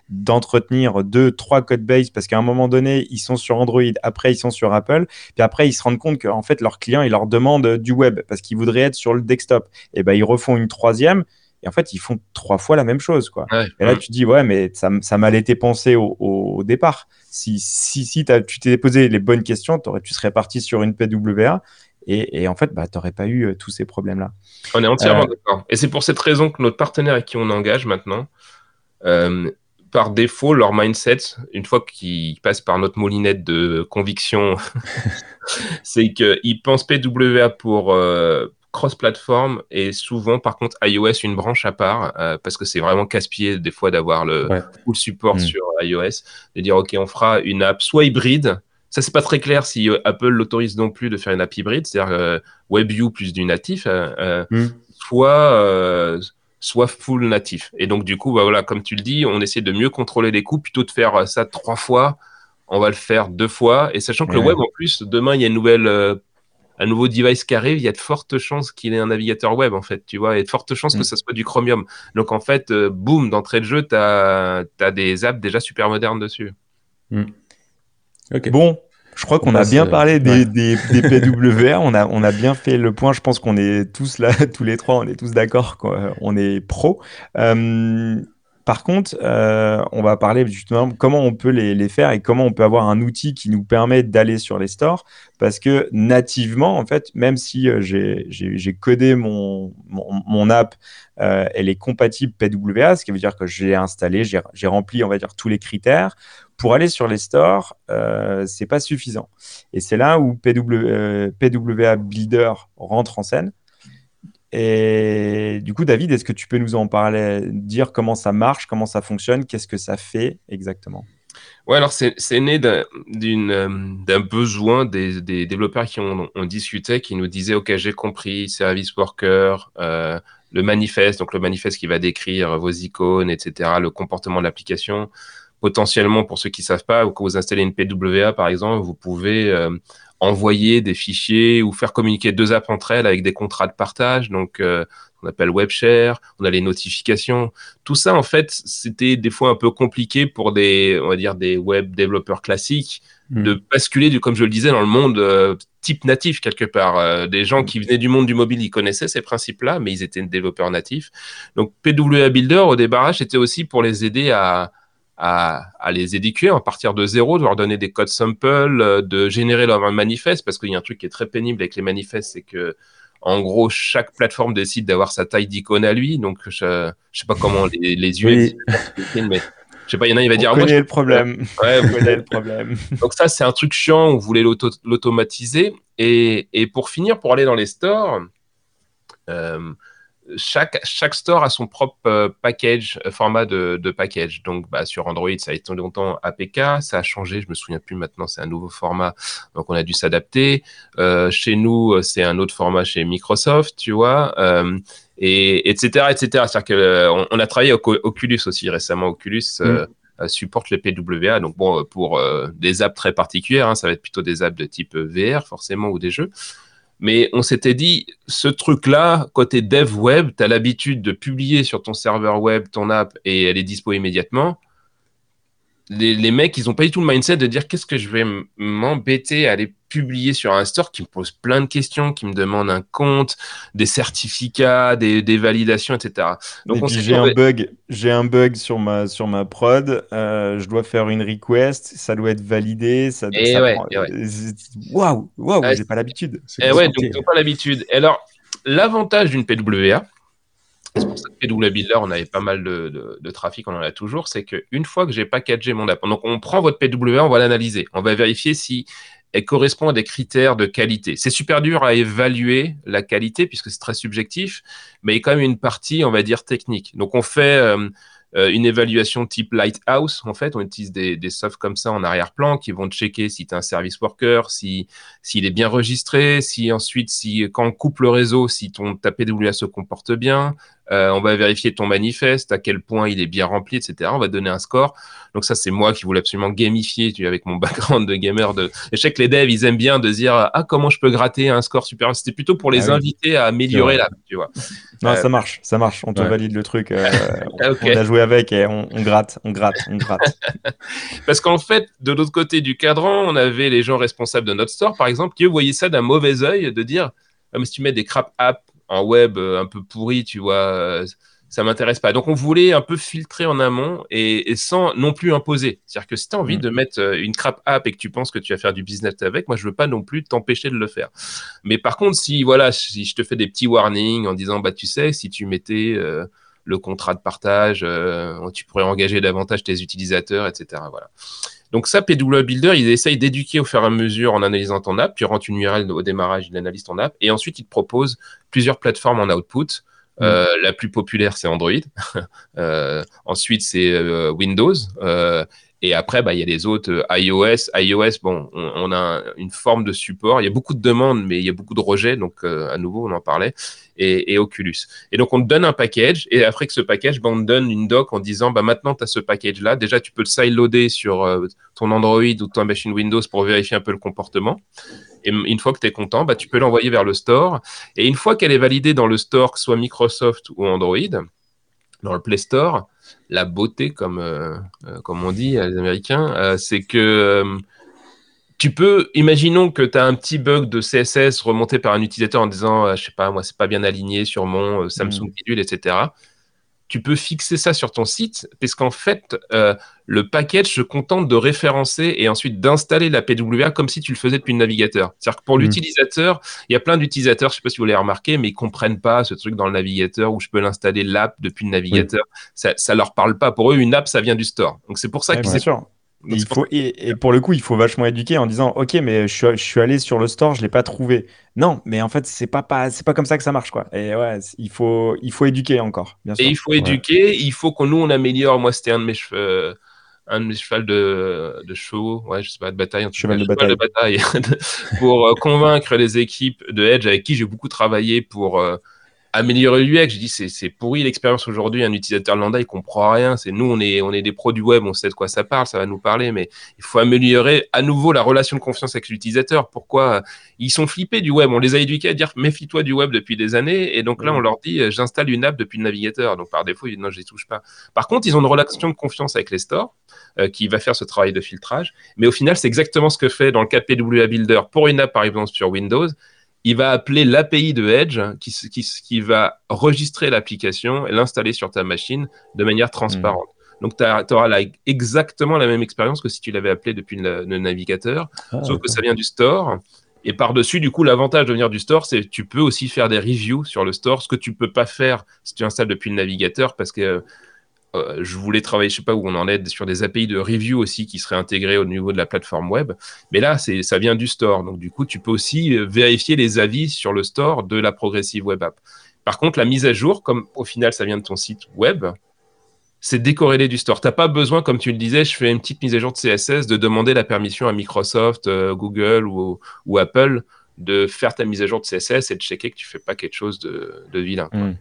d'entretenir deux, trois code base parce qu'à un moment donné, ils sont sur Android, après ils sont sur Apple, puis après ils se rendent compte qu'en fait leurs clients, ils leur demandent du web parce qu'ils voudraient être sur le desktop. Et ben ils refont une troisième. Et en fait, ils font trois fois la même chose. Quoi. et là, tu dis, ouais, mais ça, ça m'a été pensé au, au, départ. Si, si, si tu t'es posé les bonnes questions, tu serais parti sur une PWA. Et, en fait, bah, tu n'aurais pas eu euh, tous ces problèmes-là. On est entièrement euh, d'accord. Et c'est pour cette raison que notre partenaire avec qui on engage maintenant, euh, par défaut, leur mindset, une fois qu'ils passent par notre moulinette de conviction, c'est qu'ils pensent PWA pour cross-platform et souvent, par contre, iOS une branche à part parce que c'est vraiment casse-pied des fois d'avoir le support mm. sur iOS, de dire, OK, on fera une app soit hybride, ça, c'est pas très clair si euh, Apple l'autorise non plus de faire une app hybride, c'est-à-dire euh, WebView plus du natif, euh, hmm. soit, soit full natif. Et donc, du coup, bah, voilà, comme tu le dis, on essaie de mieux contrôler les coûts plutôt de faire ça trois fois. On va le faire deux fois. Et sachant que le web, en plus, demain, il y a une nouvelle, un nouveau device qui arrive, il y a de fortes chances qu'il ait un navigateur web, en fait, tu vois, et de fortes chances que hmm. ça soit du Chromium. Donc, en fait, boum, d'entrée de jeu, tu as, des apps déjà super modernes dessus. Bon, Je crois qu'on a bien parlé des, des, des, PWA, on a, on a bien fait le point. Je pense qu'on est tous là, tous les trois, on est tous d'accord qu'on est pro. Euh, par contre, euh, on va parler justement comment on peut les, faire et comment on peut avoir un outil qui nous permet d'aller sur les stores. Parce que nativement, en fait, même si euh, j'ai codé mon, mon, app, euh, elle est compatible PWA, ce qui veut dire que j'ai installé, j'ai rempli, on va dire, tous les critères. Pour aller sur les stores, euh, c'est pas suffisant. Et c'est là où PWA Builder rentre en scène. Et du coup, David, est-ce que tu peux nous en parler, dire comment ça marche, comment ça fonctionne, qu'est-ce que ça fait exactement? Ouais, alors c'est né euh, d'un besoin des, développeurs qui ont, ont, discuté, qui nous disaient, OK, j'ai compris, service worker, euh, le manifeste, donc le manifeste qui va décrire vos icônes, etc., le comportement de l'application. Potentiellement, pour ceux qui savent pas, quand vous installez une PWA, par exemple, vous pouvez euh, envoyer des fichiers ou faire communiquer deux apps entre elles avec des contrats de partage. Donc, euh, on appelle WebShare, on a les notifications. Tout ça, en fait, c'était des fois un peu compliqué pour des, on va dire, des web développeurs classiques hmm. de basculer, du, comme je le disais, dans le monde euh, type natif quelque part. Euh, des gens qui venaient du monde du mobile, ils connaissaient ces principes-là, mais ils étaient développeurs natifs. Donc, PWA Builder, au débarrage, c'était aussi pour les aider à, à, à, les éduquer à partir de zéro, de leur donner des codes samples, euh, de générer leur manifeste, parce qu'il y a un truc qui est très pénible avec les manifestes, c'est que en gros, chaque plateforme décide d'avoir sa taille d'icône à lui. Donc, je, je sais pas comment les, les UX, mais je sais pas, il y en a, il va dire. Vous le problème. Ouais, vous le problème. Donc ça, c'est un truc chiant. On voulait l'automatiser. Et, et pour finir, pour aller dans les stores, euh, chaque, chaque store a son propre euh, package, euh, format de, de, package. Donc, bah, sur Android, ça a été longtemps APK, ça a changé, je me souviens plus maintenant, c'est un nouveau format, donc on a dû s'adapter. Euh, chez nous, c'est un autre format chez Microsoft, tu vois, euh, et etc. etc. C'est-à-dire qu'on on a travaillé au Oculus aussi récemment. Oculus mm. supporte les PWA, donc bon, pour des apps très particulières, hein, ça va être plutôt des apps de type VR forcément ou des jeux. Mais on s'était dit, ce truc-là, côté dev web, tu as l'habitude de publier sur ton serveur web ton app et elle est dispo immédiatement les, mecs, ils n'ont pas du tout le mindset de dire qu'est-ce que je vais m'embêter à aller publier sur un store qui me pose plein de questions, qui me demande un compte, des certificats, des, validations, etc. Donc j'ai un bug, j'ai un bug sur ma sur ma prod, euh, je dois faire une request, ça doit être validé, ça. Waouh, waouh, j'ai pas l'habitude. Et ouais, donc pas l'habitude. Alors l'avantage d'une PWA, pour ça que Builder, on avait pas mal de, trafic, on en a toujours, c'est qu'une fois que j'ai packagé mon app, donc on prend votre PWA, on va l'analyser, on va vérifier si elle correspond à des critères de qualité. C'est super dur à évaluer la qualité puisque c'est très subjectif, mais il y a quand même une partie, on va dire, technique. Donc on fait euh, euh, une évaluation type Lighthouse, en fait, on utilise des, des softs comme ça en arrière-plan qui vont checker si tu es un service worker, si s'il est bien registré, si ensuite, si quand on coupe le réseau, si ton ta PWA se comporte bien, euh, on va vérifier ton manifeste, à quel point il est bien rempli, etc. On va donner un score. Donc ça, c'est moi qui voulais absolument gamifier, tu avec mon background de gamer. De... je sais que les devs, ils aiment bien de dire ah comment je peux gratter un score supérieur? C'était plutôt pour les ah inviter à améliorer la, tu vois. Non, ça marche, ça marche. On te valide le truc. Euh, on, a joué avec et on, gratte, on gratte, on gratte. Parce qu'en fait, de l'autre côté du cadran, on avait les gens responsables de notre store, par exemple, qui voyaient ça d'un mauvais œil, de dire ah, mais si tu mets des crap apps en web euh, un peu pourri, tu vois, euh, ça m'intéresse pas. Donc on voulait un peu filtrer en amont et, sans non plus imposer. C'est-à-dire que si tu as envie mm. de mettre euh, une crap app et que tu penses que tu vas faire du business avec, moi je veux pas non plus t'empêcher de le faire. Mais par contre, si voilà, si je te fais des petits warnings en disant bah tu sais, si tu mettais le contrat de partage, tu pourrais engager davantage tes utilisateurs, etc. Voilà. Donc ça, PW Builder, ils essayent d'éduquer au fur et à mesure en analysant ton app, puis ils rentrent une URL au démarrage, ils analysent ton app, et ensuite ils te proposent plusieurs plateformes en output. Mm. Euh, la plus populaire, c'est Android. euh, ensuite, c'est euh, Windows. Et après, bah, il y a les autres iOS. iOS, bon, on, a une forme de support. Il y a beaucoup de demandes, mais il y a beaucoup de rejets. Donc, à nouveau, on en parlait. Et, Oculus. Et donc, on te donne un package. Et après que ce package, bah, on te donne une doc en disant, bah, maintenant, tu as ce package-là. Déjà, tu peux le sideloader sur euh, ton Android ou ton machine Windows pour vérifier un peu le comportement. Et une fois que tu es content, bah, tu peux l'envoyer vers le store. Et une fois qu'elle est validée dans le store, que ce soit Microsoft ou Android, dans le Play Store, la beauté, comme, euh, euh, comme on dit les Américains, c'est que tu peux, imaginons que tu as un petit bug de CSS remonté par un utilisateur en disant, je sais pas, moi, c'est pas bien aligné sur mon Samsung mmh. etc tu peux fixer ça sur ton site, parce qu'en fait, euh, le package se contente de référencer et ensuite d'installer la PWA comme si tu le faisais depuis le navigateur. C'est-à-dire que pour hmm. l'utilisateur, il y a plein d'utilisateurs, je ne sais pas si vous l'avez remarqué, mais ils comprennent pas ce truc dans le navigateur où je peux l'installer l'app depuis le navigateur. Ça, ne leur parle pas. Pour eux, une app, ça vient du store. Donc c'est pour ça que c'est il faut, et, pour le coup, il faut vachement éduquer en disant Ok, mais je suis, je suis allé sur le store, je ne l'ai pas trouvé. Non, mais en fait, c'est pas, pas, pas comme ça que ça marche. Quoi. Et ouais, il faut, il faut éduquer encore. Bien sûr. Et il faut éduquer, il faut qu'on nous, on améliore. Moi, c'était un de mes cheveux. Un de mes chevals de, de show, ouais, je sais pas, de bataille, en cheval, de, bataille. de bataille pour euh, convaincre les équipes de Edge avec qui j'ai beaucoup travaillé pour euh, améliorer l'UX. Je dis, c'est pourri l'expérience aujourd'hui. Un utilisateur lambda, il comprend rien. C'est nous, on est, on est des pros du web, on sait de quoi ça parle, ça va nous parler, mais il faut améliorer à nouveau la relation de confiance avec l'utilisateur. Pourquoi? Ils sont flippés du web On les a éduqués à dire méfie-toi du web depuis des années, et donc là, on leur dit j'installe une app depuis le navigateur. Donc par défaut, ils disent non, je les touche pas. Par contre, ils ont une relation de confiance avec les stores euh, qui va faire ce travail de filtrage. Mais au final, c'est exactement ce que fait dans le cas de PWA Builder pour une app, par exemple, sur Windows il va appeler l'API de Edge qui, qui, va registrer l'application et l'installer sur ta machine de manière transparente. Hmm. Donc, tu auras exactement la même expérience que si tu l'avais appelé depuis le, navigateur, ah, sauf que ça vient du store. Et par-dessus, du coup, l'avantage de venir du store, c'est que tu peux aussi faire des reviews sur le store, ce que tu peux pas faire si tu installes depuis le navigateur, parce que euh, je voulais travailler, je sais pas où on en est, sur des API de review aussi qui seraient intégrés au niveau de la plateforme web. Mais là, c'est, ça vient du store. Donc, du coup, tu peux aussi euh, vérifier les avis sur le store de la Progressive Web App. Par contre, la mise à jour, comme au final, ça vient de ton site web, c'est décorrélé du store. Tu n'as pas besoin, comme tu le disais, je fais une petite mise à jour de CSS, de demander la permission à Microsoft, euh, Google ou, Apple de faire ta mise à jour de CSS et de checker que tu fais pas quelque chose de, vilain. Hmm.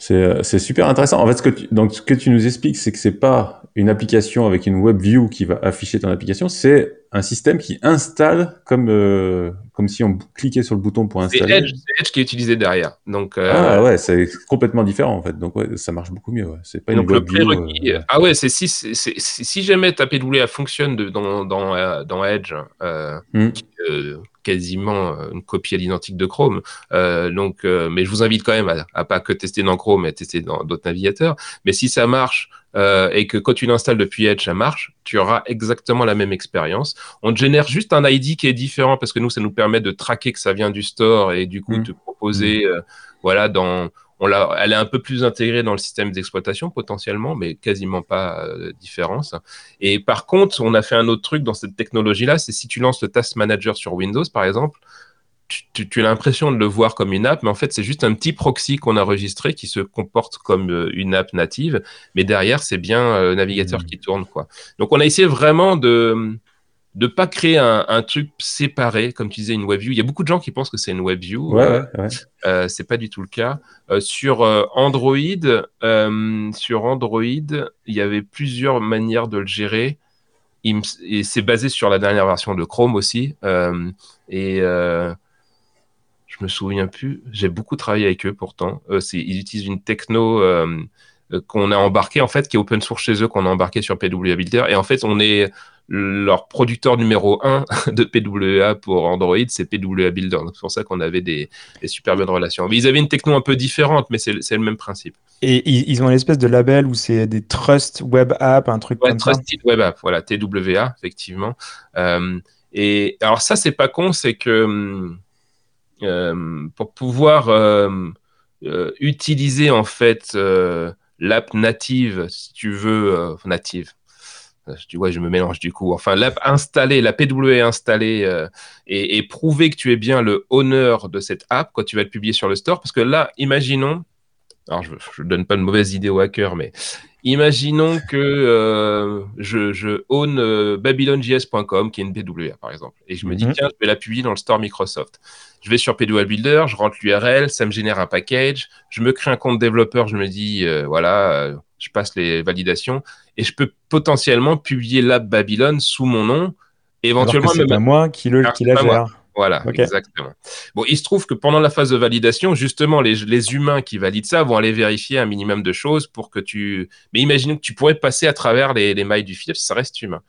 C'est super intéressant. En fait, ce que tu, donc, ce que tu nous expliques, c'est que c'est pas une application avec une web view qui va afficher ton application, c'est un système qui installe comme euh, comme si on cliquait sur le bouton pour installer. C'est Edge, Edge, qui est utilisé derrière. Donc euh... ah ouais, c'est complètement différent en fait. Donc ouais, ça marche beaucoup mieux. Ouais. C'est pas une web view. Euh... Ah ouais, c'est si, si jamais ta PWA fonctionne de, dans dans euh, dans Edge, hmm. qui, quasiment euh, une copie à l'identique de Chrome. Euh, donc, euh, mais je vous invite quand même à, à, pas que tester dans Chrome, mais à tester dans d'autres navigateurs. Mais si ça marche euh, et que quand tu l'installes depuis Edge, ça marche, tu auras exactement la même expérience. On te génère juste un ID qui est différent parce que nous, ça nous permet de traquer que ça vient du store et du coup mmh. te proposer, voilà, dans elle est un peu plus intégrée dans le système d'exploitation potentiellement, mais quasiment pas de différence. Et par contre, on a fait un autre truc dans cette technologie-là, c'est si tu lances le Task Manager sur Windows, par exemple, tu, as l'impression de le voir comme une app, mais en fait, c'est juste un petit proxy qu'on a enregistré qui se comporte comme euh, une app native, mais derrière, c'est bien le navigateur mmh. qui tourne. Quoi. Donc, on a essayé vraiment de de pas créer un, truc séparé, comme tu disais, une WebView. Il y a beaucoup de gens qui pensent que c'est une WebView. Ouais, euh, ouais, euh, c'est pas du tout le cas. Euh, sur Android, sur Android, il y avait plusieurs manières de le gérer. et c'est basé sur la dernière version de Chrome aussi. et je me souviens plus. J'ai beaucoup travaillé avec eux pourtant. ils utilisent une techno qu'on a embarqué en fait, qui est open source chez eux, qu'on a embarqué sur PWA Builder. Et en fait, on est leur producteur numéro 1 de PWA pour Android, c'est PWA Builder. C'est pour ça qu'on avait des, super bonnes relations. Mais ils avaient une techno un peu différente, mais c'est le même principe. Et ils ont une espèce de label où c'est des Trust Web App, un truc comme ça Trusted Web App, voilà, TWA, effectivement. Euh, et alors ça, c'est pas con, c'est que euh, pour pouvoir euh, utiliser en fait l'app native, si tu veux, native, tu vois, je me mélange du coup. Enfin, l'app installée, la PWA installée euh, et, prouver que tu es bien le honneur de cette app quand tu vas le publier sur le store. Parce que là, imaginons, alors je ne donne pas de mauvaise idée au hacker, mais imaginons que euh, je, je own euh, babylonjs.com, qui est une PWA par exemple, et je me dis, mhm. tiens, je vais la publier dans le store Microsoft. Je vais sur PWA Builder, je rentre l'URL, ça me génère un package, je me crée un compte développeur, je me dis, voilà je passe les validations et je peux potentiellement publier l'app Babylone sous mon nom. Éventuellement, c'est pas moi qui, le, qui la gère. Voilà, exactement. Bon, il se trouve que pendant la phase de validation, justement, les, les, humains qui valident ça vont aller vérifier un minimum de choses pour que tu. Mais imaginons que tu pourrais passer à travers les, les mailles du filet, ça reste humain.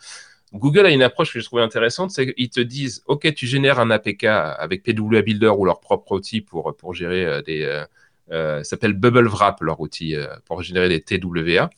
Google a une approche que je trouvais intéressante, c'est qu'ils te disent, OK, tu génères un APK avec PWA Builder ou leur propre outil pour, pour gérer euh, des... Euh, euh, s'appelle Bubble Wrap, leur outil pour générer des TWA.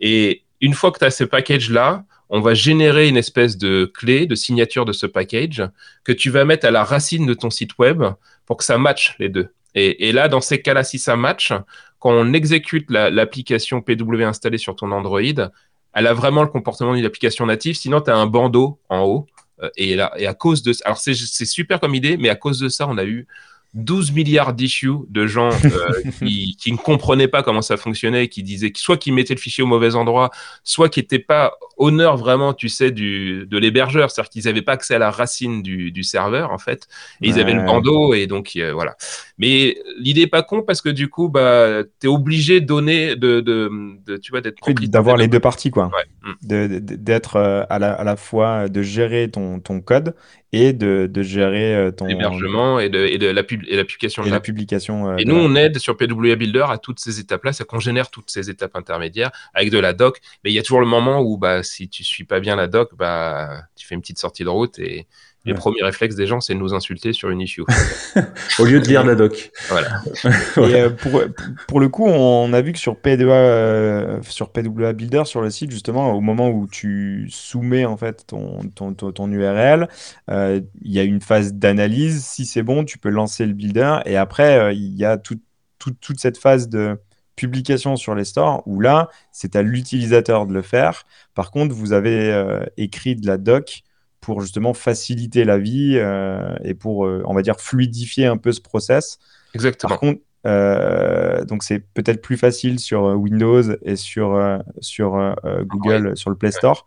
Et une fois que tu as ce package-là, on va générer une espèce de clé, de signature de ce package que tu vas mettre à la racine de ton site web pour que ça matche les deux. Et, là, dans ces cas-là, si ça match, quand on exécute l'application PW installée sur ton Android, elle a vraiment le comportement d'une application native. Sinon, tu as un bandeau en haut. Euh, et, là, et à cause de ça, alors c'est super comme idée, mais à cause de ça, on a eu 12 milliards d'issues de gens euh, qui, qui, ne comprenaient pas comment ça fonctionnait, qui disaient soit qu'ils mettaient le fichier au mauvais endroit, soit qui n'étaient pas honneur vraiment, tu sais, du, de l'hébergeur, c'est-à-dire qu'ils n'avaient pas accès à la racine du, du serveur en fait, et ils avaient le bandeau et donc euh, voilà. Mais l'idée est pas con parce que du coup, bah, tu es obligé de donner, de, de, de tu vois, d'être d'avoir les deux parties quoi, ouais. d'être euh, à, la, à la fois de gérer ton, ton code et de, de gérer euh, ton hébergement et de, et de la, pub, et la publication. Et la publication. Euh, et nous, on aide sur PWA Builder à toutes ces étapes-là, ça qu'on génère toutes ces étapes intermédiaires avec de la doc. Mais il y a toujours le moment où, bah, si tu suis pas bien la doc, bah, tu fais une petite sortie de route et, les premiers réflexes des gens, c'est de nous insulter sur une issue. Au lieu de lire la doc. Voilà. Et euh, pour, pour, le coup, on a vu que sur PWA, euh, sur PWA Builder, sur le site, justement, au moment où tu soumets en fait ton, ton, ton, URL, euh, il y a une phase d'analyse. Si c'est bon, tu peux lancer le builder. Et après, il y a tout, toute cette phase de publication sur les stores où là, c'est à l'utilisateur de le faire. Par contre, vous avez écrit de la doc pour justement faciliter la vie euh, et pour, euh, on va dire, fluidifier un peu ce process. Exactement. Par contre, euh, donc c'est peut-être plus facile sur Windows et sur, sur Google, sur le Play Store.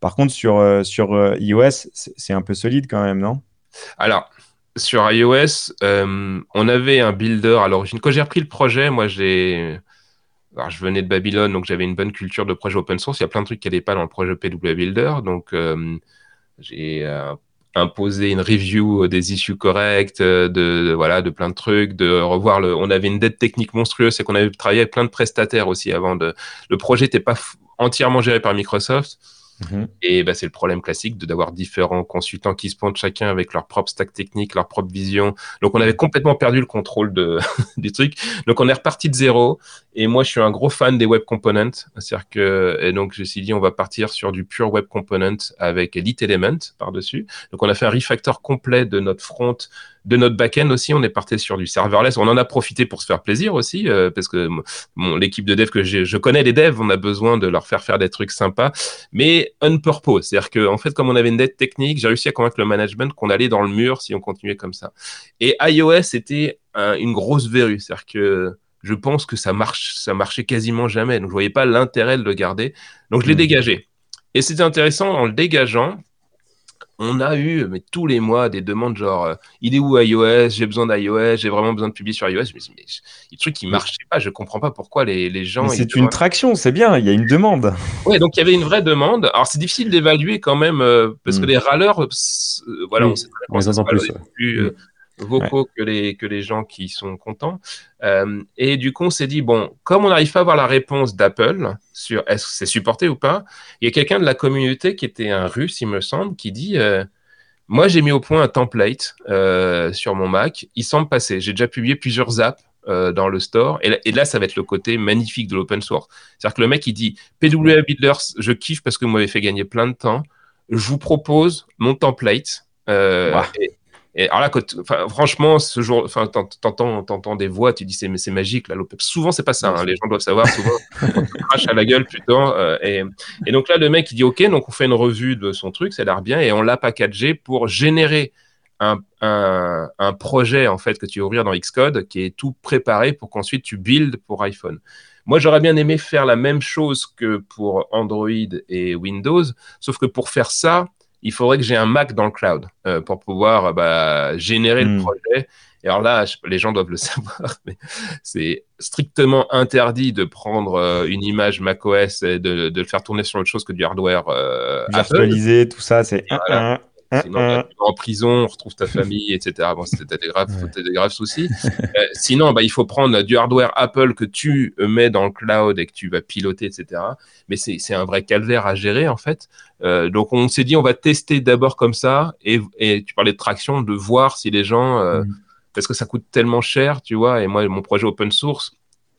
Par contre, sur, sur iOS, c'est un peu solide quand même, non? Alors, sur iOS, on avait un builder à l'origine. Quand j'ai repris le projet, moi, j'ai. Alors, je venais de Babylone, donc j'avais une bonne culture de projet open source. Il y a plein de trucs qui n'allaient pas dans le projet PW Builder. Donc, j'ai euh, imposé une review des issues correctes, euh, de, voilà, de plein de trucs, de revoir le. On avait une dette technique monstrueuse, c'est qu'on avait travaillé avec plein de prestataires aussi avant de. Le projet n'était pas entièrement géré par Microsoft. Mhm. Et bah, c'est le problème classique de d'avoir différents consultants qui se pointent chacun avec leur propre stack technique, leur propre vision. Donc on avait complètement perdu le contrôle de, du truc. Donc on est reparti de zéro. Et moi je suis un gros fan des web components. C'est-à-dire que et donc je me suis dit on va partir sur du pure web component avec Elite Element par dessus. Donc on a fait un refactor complet de notre front de notre back-end aussi, on est parti sur du serverless. On en a profité pour se faire plaisir aussi, euh, parce que l'équipe de dev que je connais les devs, on a besoin de leur faire faire des trucs sympas, mais on purpose. C'est-à-dire qu'en en fait, comme on avait une dette technique, j'ai réussi à convaincre le management qu'on allait dans le mur si on continuait comme ça. Et iOS était une grosse verrue. C'est-à-dire que je pense que ça marche, ça marchait quasiment jamais. Donc, je voyais pas l'intérêt de le garder. Donc, je l'ai hmm. dégagé. Et c'était intéressant en le dégageant on a eu mais tous les mois des demandes genre euh, il est où iOS? J'ai besoin d'iOS j'ai vraiment besoin de publier sur iOS. Mais, mais il y a des trucs qui marchaient pas. Je comprends pas pourquoi les, les gens c'est une traction c'est bien il y a une demande. Ouais donc il y avait une vraie demande. Alors c'est difficile d'évaluer quand même euh, parce que hmm. les râleurs euh, voilà on sait plus, vocaux que, les, que les gens qui sont contents. Euh, et du coup, on s'est dit, bon, comme on n'arrive pas à avoir la réponse d'Apple sur est-ce que c'est supporté ou pas, il y a quelqu'un de la communauté qui était un russe, il me semble, qui dit, euh, moi j'ai mis au point un template euh, sur mon Mac, il semble passer. J'ai déjà publié plusieurs apps dans le store. Et là, et là, ça va être le côté magnifique de l'open source. C'est-à-dire que le mec, il dit PWA Builders, je kiffe parce que vous m'avez fait gagner plein de temps. Je vous propose mon template. Euh, et alors là, franchement, ce jour, enfin, t'entends, t'entends des voix, tu dis c'est, c'est magique. Là, souvent, c'est pas ça. Hein, les gens doivent savoir. Souvent, on te crache à la gueule plutôt. Euh, et, et, donc là, le mec, il dit OK, donc on fait une revue de son truc, ça a l'air bien, et on l'a packagé pour générer un, un, un, projet en fait que tu vas ouvrir dans Xcode qui est tout préparé pour qu'ensuite tu build pour iPhone. Moi, j'aurais bien aimé faire la même chose que pour Android et Windows, sauf que pour faire ça, il faudrait que j'ai un Mac dans le cloud euh, pour pouvoir euh, bah, générer le hmm. projet. Et alors là, les gens doivent le savoir, mais c'est strictement interdit de prendre euh, une image macOS et de, de, le faire tourner sur autre chose que du hardware. Virtualiser, tout ça, c'est. Sinon, en prison, on retrouve ta famille, etc. Bon, c'était des graves, des graves soucis. sinon, bah, il faut prendre du hardware Apple que tu mets dans le cloud et que tu vas piloter, etc. Mais c'est un vrai calvaire à gérer, en fait. donc, on s'est dit, on va tester d'abord comme ça. Et, et, tu parlais de traction, de voir si les gens, mm. parce que ça coûte tellement cher, tu vois. Et moi, mon projet open source,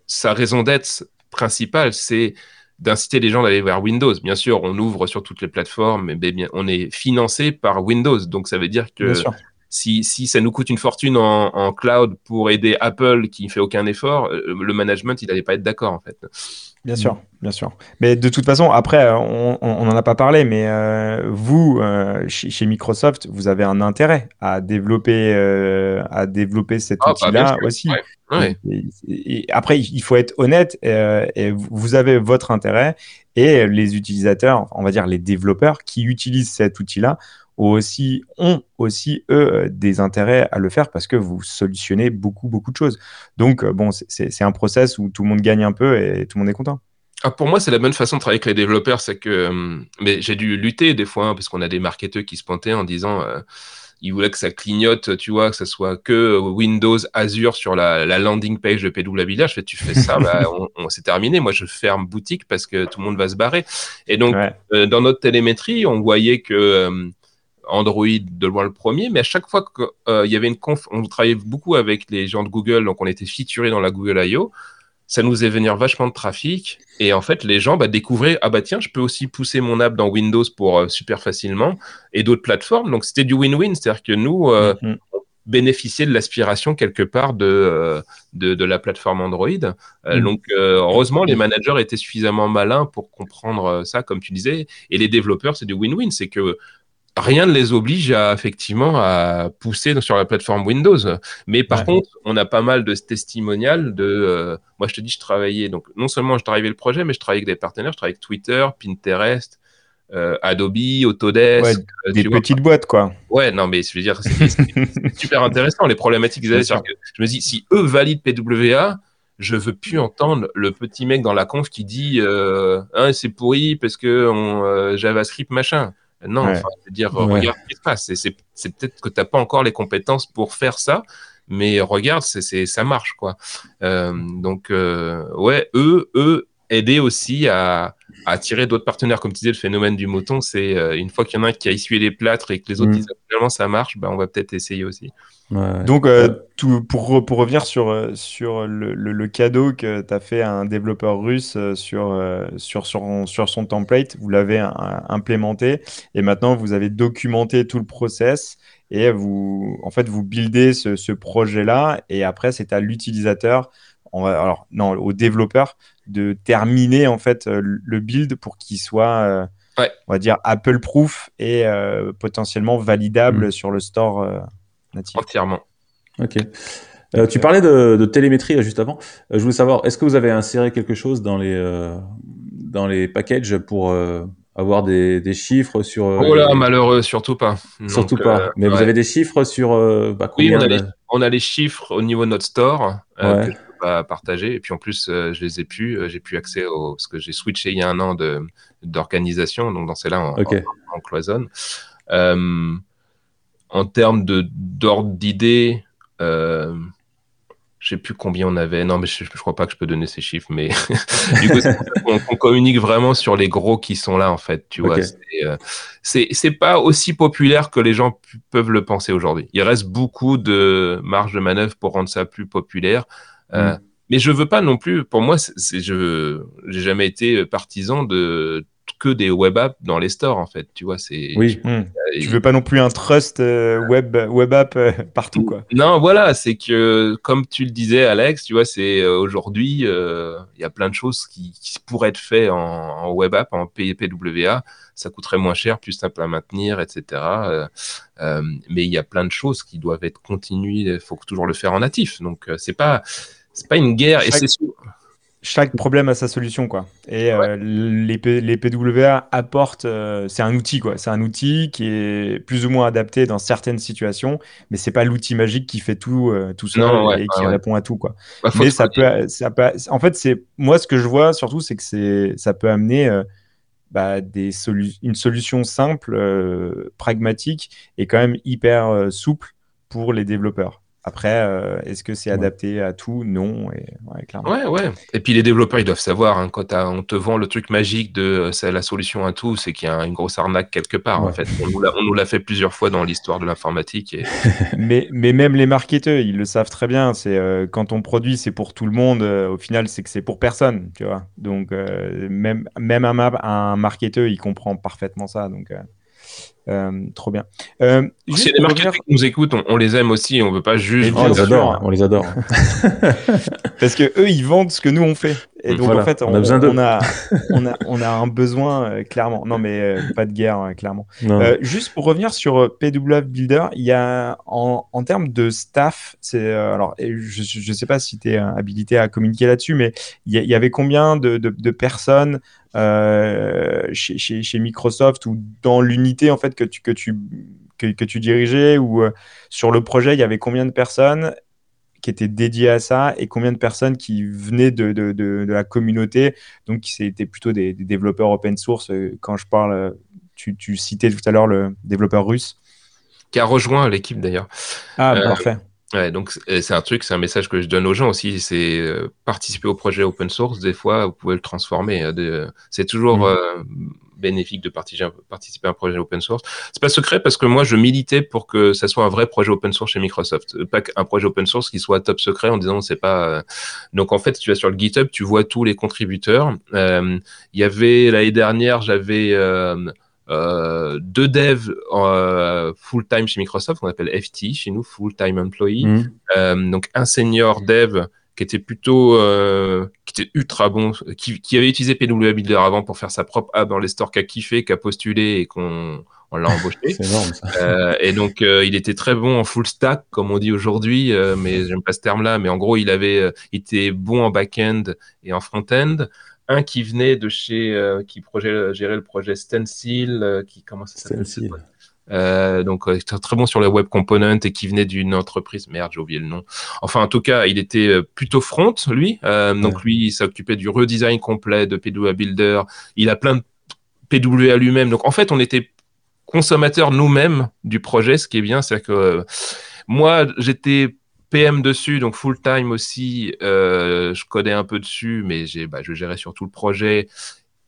sa raison d'être principale, c'est d'inciter les gens d'aller vers Windows. Bien sûr, on ouvre sur toutes les plateformes, mais bien, on est financé par Windows. Donc, ça veut dire que si, si, ça nous coûte une fortune en, cloud pour aider Apple qui ne fait aucun effort, euh, le management, il n'allait pas être d'accord, en fait. Bien sûr, bien sûr. Mais de toute façon, après, on n'en a pas parlé, mais euh, vous, euh, chez, Microsoft, vous avez un intérêt à développer, à développer cet ah, bah, outil-là aussi. Et, après, il faut être honnête, et vous avez votre intérêt, et les utilisateurs, on va dire les développeurs qui utilisent cet outil-là, aussi, ont aussi, eux, euh, des intérêts à le faire parce que vous solutionnez beaucoup, beaucoup de choses. Donc, euh, bon, c'est un process où tout le monde gagne un peu et tout le monde est content. Ah, pour moi, c'est la bonne façon de travailler avec les développeurs. C'est que, euh, mais j'ai dû lutter des fois, hein, parce qu'on a des marketeurs qui se pointaient en disant, ils voulaient que ça clignote, tu vois, que ce soit que Windows Azure sur la, landing page de PWA. Je fais, tu fais ça, bah, on, c'est terminé. Moi, je ferme boutique parce que tout le monde va se barrer. Et donc, dans notre télémétrie, on voyait que Android de loin le premier, mais à chaque fois qu'il euh, y avait une conf, on travaillait beaucoup avec les gens de Google, donc on était featuré dans la Google I.O., ça nous faisait venir vachement de trafic. Et en fait, les gens bah, découvraient, ah bah tiens, je peux aussi pousser mon app dans Windows pour euh, super facilement et d'autres plateformes. Donc c'était du win-win, c'est-à-dire que nous, euh, mm-hmm. on bénéficiait de l'aspiration quelque part de, de, la plateforme Android. Mm. Donc heureusement, les managers étaient suffisamment malins pour comprendre ça, comme tu disais. Et les développeurs, c'est du win-win, c'est que rien ne les oblige à effectivement à pousser sur la plateforme Windows. Mais par contre, on a pas mal de testimonials de. Euh, moi, je te dis, je travaillais donc non seulement je travaillais le projet, mais je travaillais avec des partenaires. Je travaillais avec Twitter, Pinterest, euh, Adobe, Autodesk. Euh, des petites boîtes, quoi. Ouais, non, mais je veux dire, c'est super intéressant les problématiques qu'ils avaient. je me dis, si eux valident PWA, je veux plus entendre le petit mec dans la conf qui dit hein, c'est pourri parce que on, JavaScript machin. Non, enfin, dire, regarde ce qui se passe. C'est peut-être que tu n'as pas encore les compétences pour faire ça, mais regarde, c'est ça marche, quoi. Euh, donc, euh, ouais, eux, eux, aider aussi à, attirer d'autres partenaires. Comme tu disais, le phénomène du mouton, c'est euh, une fois qu'il y en a un qui a essuyé les plâtres et que les autres mm. disent finalement ça marche, ben, on va peut-être essayer aussi. Donc, euh, tout, pour, pour, revenir sur, euh, sur le, le, cadeau que tu as fait à un développeur russe sur, sur, sur, sur son template, vous l'avez implémenté et maintenant vous avez documenté tout le process et vous, en fait, vous buildez ce, ce projet-là et après, c'est à l'utilisateur alors non, au développeur de terminer en fait euh, le build pour qu'il soit, euh, on va dire, Apple proof et euh, potentiellement validable mm. sur le store natif. Entièrement. Ok. tu parlais de, télémétrie juste avant. je voulais savoir, est-ce que vous avez inséré quelque chose dans les, dans les packages pour avoir des, des, chiffres sur. oh là, malheureux, surtout pas. Surtout pas. Mais vous avez des chiffres sur. Bah, oui, on a, les, on a, les, chiffres au niveau de notre store pas partager. Et puis en plus, euh, je les ai plus. Euh, j'ai plus accès au parce que j'ai switché il y a un an de d'organisation. Donc dans celle-là, on, on, cloisonne. Euh, en termes de d'ordre d'idées, euh, je sais plus combien on avait. Non, mais je, je, crois pas que je peux donner ces chiffres, mais du coup, on, communique vraiment sur les gros qui sont là, en fait. Tu vois, c'est c'est pas aussi populaire que les gens peuvent le penser aujourd'hui. Il reste beaucoup de marge de manœuvre pour rendre ça plus populaire. Euh, mm. Mais je veux pas non plus. Pour moi, c'est, je j'ai jamais été partisan de que des web apps dans les stores en fait tu vois c'est oui. tu veux pas non plus un trust euh, web web app euh, partout quoi. Non voilà c'est que comme tu le disais Alex tu vois c'est aujourd'hui il y a plein de choses qui, pourraient être faites en, web app en PWA ça coûterait moins cher plus simple à maintenir etc mais il y a plein de choses qui doivent être continuées. Il faut toujours le faire en natif. Donc c'est pas c'est pas une guerre. Chaque, et chaque problème a sa solution, quoi. Et euh, les, les, PWA apportent. Euh, c'est un outil, quoi. C'est un outil qui est plus ou moins adapté dans certaines situations, mais c'est pas l'outil magique qui fait tout euh, tout seul et qui répond à tout, quoi. Bah, mais ça peut, ça peut, En fait, c'est moi ce que je vois surtout, c'est que c'est ça peut amener bah, des une solution simple, pragmatique et quand même hyper souple pour les développeurs. Après, euh, est-ce que c'est adapté à tout? Non. Et, ouais, clairement. Ouais, ouais. Et puis les développeurs, ils doivent savoir, hein, quand on te vend le truc magique de euh, c'est la solution à tout, c'est qu'il y a une grosse arnaque quelque part. En fait, on nous l'a fait plusieurs fois dans l'histoire de l'informatique. Et... mais, mais même les marketeurs, ils le savent très bien. C'est euh, quand on produit, c'est pour tout le monde. au final, c'est que c'est pour personne, tu vois. Donc même même un, un marketeur, il comprend parfaitement ça. Donc euh, trop bien. Euh, si les marketeurs qui nous écoutent, on, les aime aussi, on veut pas juste. on, les adore, on les adore. Parce que eux, ils vendent ce que nous on fait. Et donc en fait, on, a, besoin on, a, on, a, un besoin euh, clairement. Non, mais euh, pas de guerre hein, clairement. juste pour revenir sur PW Builder, il y a en, en termes de staff, c'est alors je ne sais pas si tu es habilité à communiquer là-dessus, mais il y, avait combien de, de, de personnes euh, chez, chez, Microsoft ou dans l'unité en fait que tu, que tu, que, tu dirigeais ou euh, sur le projet, il y avait combien de personnes qui étaient dédiées à ça et combien de personnes qui venaient de, de, de, la communauté, donc qui étaient plutôt des, développeurs open source. Euh, quand je parle, tu, tu citais tout à l'heure le développeur russe. Qui a rejoint l'équipe d'ailleurs. Ah, parfait. Ouais, donc c'est un truc, c'est un message que je donne aux gens aussi, c'est euh, participer au projet open source. Des fois, vous pouvez le transformer. Hein, c'est toujours mmh. euh, bénéfique de participer à un projet open source. C'est pas secret parce que moi, je militais pour que ça soit un vrai projet open source chez Microsoft, pas un projet open source qui soit top secret en disant c'est pas. Euh, donc en fait, si tu vas sur le GitHub, tu vois tous les contributeurs. Il y avait l'année dernière, j'avais euh, deux devs euh, full-time chez Microsoft, qu'on appelle FT chez nous, full-time employee. Mm. Euh, donc un senior dev qui était plutôt, qui était ultra bon, qui, qui, avait utilisé PW Builder avant pour faire sa propre app dans les stores, qui a kiffé, qui a postulé et qu'on on l'a embauché. Énorme ça. Et donc il était très bon en full stack, comme on dit aujourd'hui, mais j'aime pas ce terme-là, mais en gros il avait, il était bon en back-end et en front-end un qui venait de chez, euh, qui projet, gérait le projet Stencil, euh, qui comment ça s'appelle euh, donc euh, très bon sur les web components et qui venait d'une entreprise merde j'ai oublié le nom. Enfin en tout cas il était plutôt front lui. Donc lui il s'occupait du redesign complet de PWA Builder. Il a plein de PWA lui-même. Donc en fait on était consommateurs nous-mêmes du projet ce qui est bien. C'est que moi j'étais PM dessus, donc full time aussi. Euh, je codais un peu dessus, mais j'ai, bah, je gérais surtout le projet.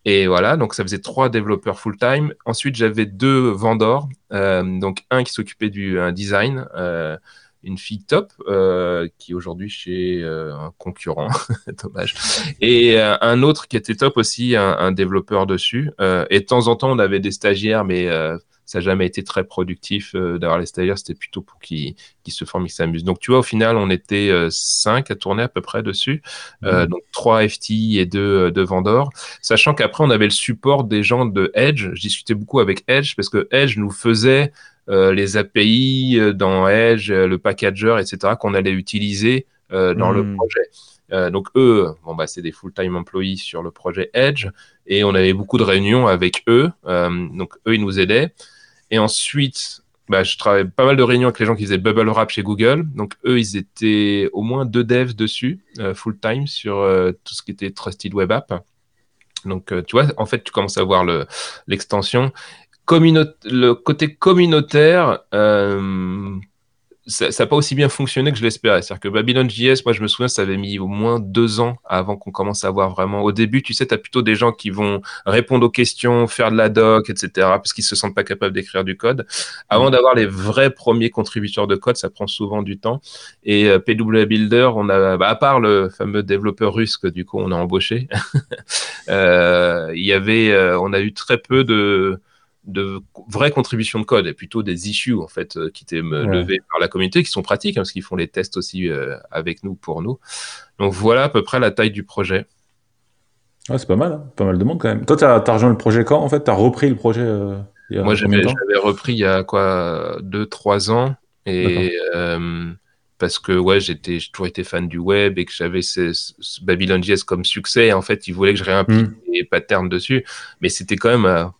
Et voilà, donc ça faisait trois développeurs full time. Ensuite, j'avais deux vendors, euh, donc un qui s'occupait du design, euh, une fille top euh, qui est aujourd'hui chez euh, un concurrent, dommage, et euh, un autre qui était top aussi, un, un développeur dessus. et de temps en temps, on avait des stagiaires, mais ça n'a jamais été très productif d'avoir les stagiaires, c'était plutôt pour qu'ils se forment, qu'ils s'amusent. Donc tu vois, au final, on était cinq à tourner à peu près dessus, mmh. donc trois FT et deux, deux vendors, sachant qu'après, on avait le support des gens de Edge. Je discutais beaucoup avec Edge parce que Edge nous faisait les API dans Edge, le packager, etc., qu'on allait utiliser dans le mmh. projet. donc eux, bon bah c'est des full-time employees sur le projet Edge et on avait beaucoup de réunions avec eux. donc eux ils nous aidaient. Et ensuite, bah, je travaillais pas mal de réunions avec les gens qui faisaient Bubble Wrap chez Google. Donc, eux, ils étaient au moins deux devs dessus, euh, full time, sur euh, tout ce qui était Trusted Web App. Donc, euh, tu vois, en fait, tu commences à voir l'extension. Le côté communautaire, ça n'a pas aussi bien fonctionné que je l'espérais. C'est-à-dire que Babylon JS, moi je me souviens, ça avait mis au moins deux ans avant qu'on commence à voir vraiment. Au début, tu sais, tu as plutôt des gens qui vont répondre aux questions, faire de la doc, etc., parce qu'ils se sentent pas capables d'écrire du code. Avant d'avoir les vrais premiers contributeurs de code, ça prend souvent du temps. Et euh, PW Builder, on a, bah, à part le fameux développeur russe que du coup on a embauché, euh, y avait, euh, on a eu très peu de de vraies contributions de code et plutôt des issues en fait euh, qui étaient ouais. levées par la communauté qui sont pratiques hein, parce qu'ils font les tests aussi euh, avec nous pour nous. Donc voilà à peu près la taille du projet. c'est pas mal, hein. pas mal de monde quand même. Toi, tu as, rejoint le projet quand en fait? Tu as repris le projet euh, Moi, j'avais repris il y a quoi? 2-3 ans et parce que ouais, j'étais, j'ai toujours été fan du web et que j'avais ce, Babylon JS comme succès. En fait, ils voulaient que je réimplique les hmm. patterns dessus, mais c'était quand même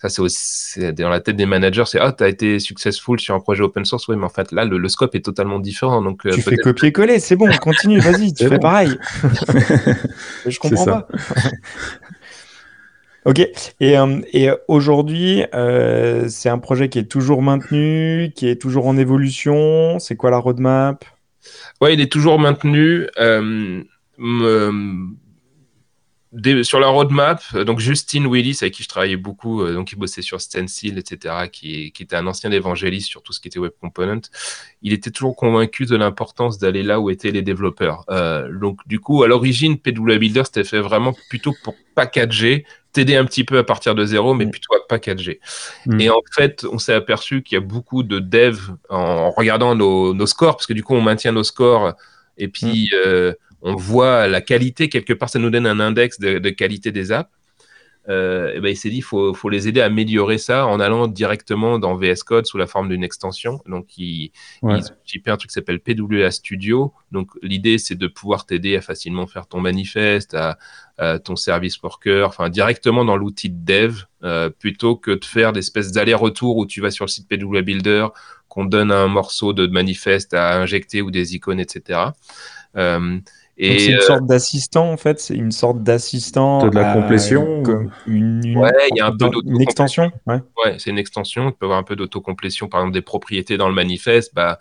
ça, c'est aussi dans la tête des managers, c'est ah, tu as été successful sur un projet open source, oui, mais en fait, là, le, scope est totalement différent. Donc, euh, tu fais copier-coller, c'est bon, continue, vas-y, tu fais pareil. je comprends pas. Ok. Et, et aujourd'hui, c'est un projet qui est toujours maintenu, qui est toujours en évolution. C'est quoi la roadmap? Ouais, il est toujours maintenu sur la roadmap, euh, donc Justin Willis, avec qui je travaillais beaucoup, euh, donc il bossait sur Stencil, etc., qui, qui, était un ancien évangéliste sur tout ce qui était Web Component, il était toujours convaincu de l'importance d'aller là où étaient les développeurs. Euh, donc du coup, à l'origine, PW Builder, c'était fait vraiment plutôt pour packager, t'aider un petit peu à partir de zéro, mais mm. plutôt à packager. Mm. Et en fait, on s'est aperçu qu'il y a beaucoup de devs en regardant nos, nos, scores, parce que du coup, on maintient nos scores, et puis... Mm on voit la qualité, quelque part, ça nous donne un index de, qualité des apps. Euh, et ben, il s'est dit, il faut, les aider à améliorer ça en allant directement dans VS Code sous la forme d'une extension. Donc, ils, ont un truc qui s'appelle PWA Studio. Donc, l'idée, c'est de pouvoir t'aider à facilement faire ton manifeste, à, ton service worker, enfin, directement dans l'outil de dev, euh, plutôt que de faire des espèces d'allers-retours où tu vas sur le site PWA Builder, qu'on donne un morceau de manifeste à injecter ou des icônes, etc. Et c'est une euh, sorte d'assistant en fait, c'est une sorte d'assistant de la complétion. Une, ouais, il y a un peu une extension. Ouais, ouais c'est une extension. Tu peux avoir un peu d'autocomplétion, par exemple des propriétés dans le manifeste. Bah,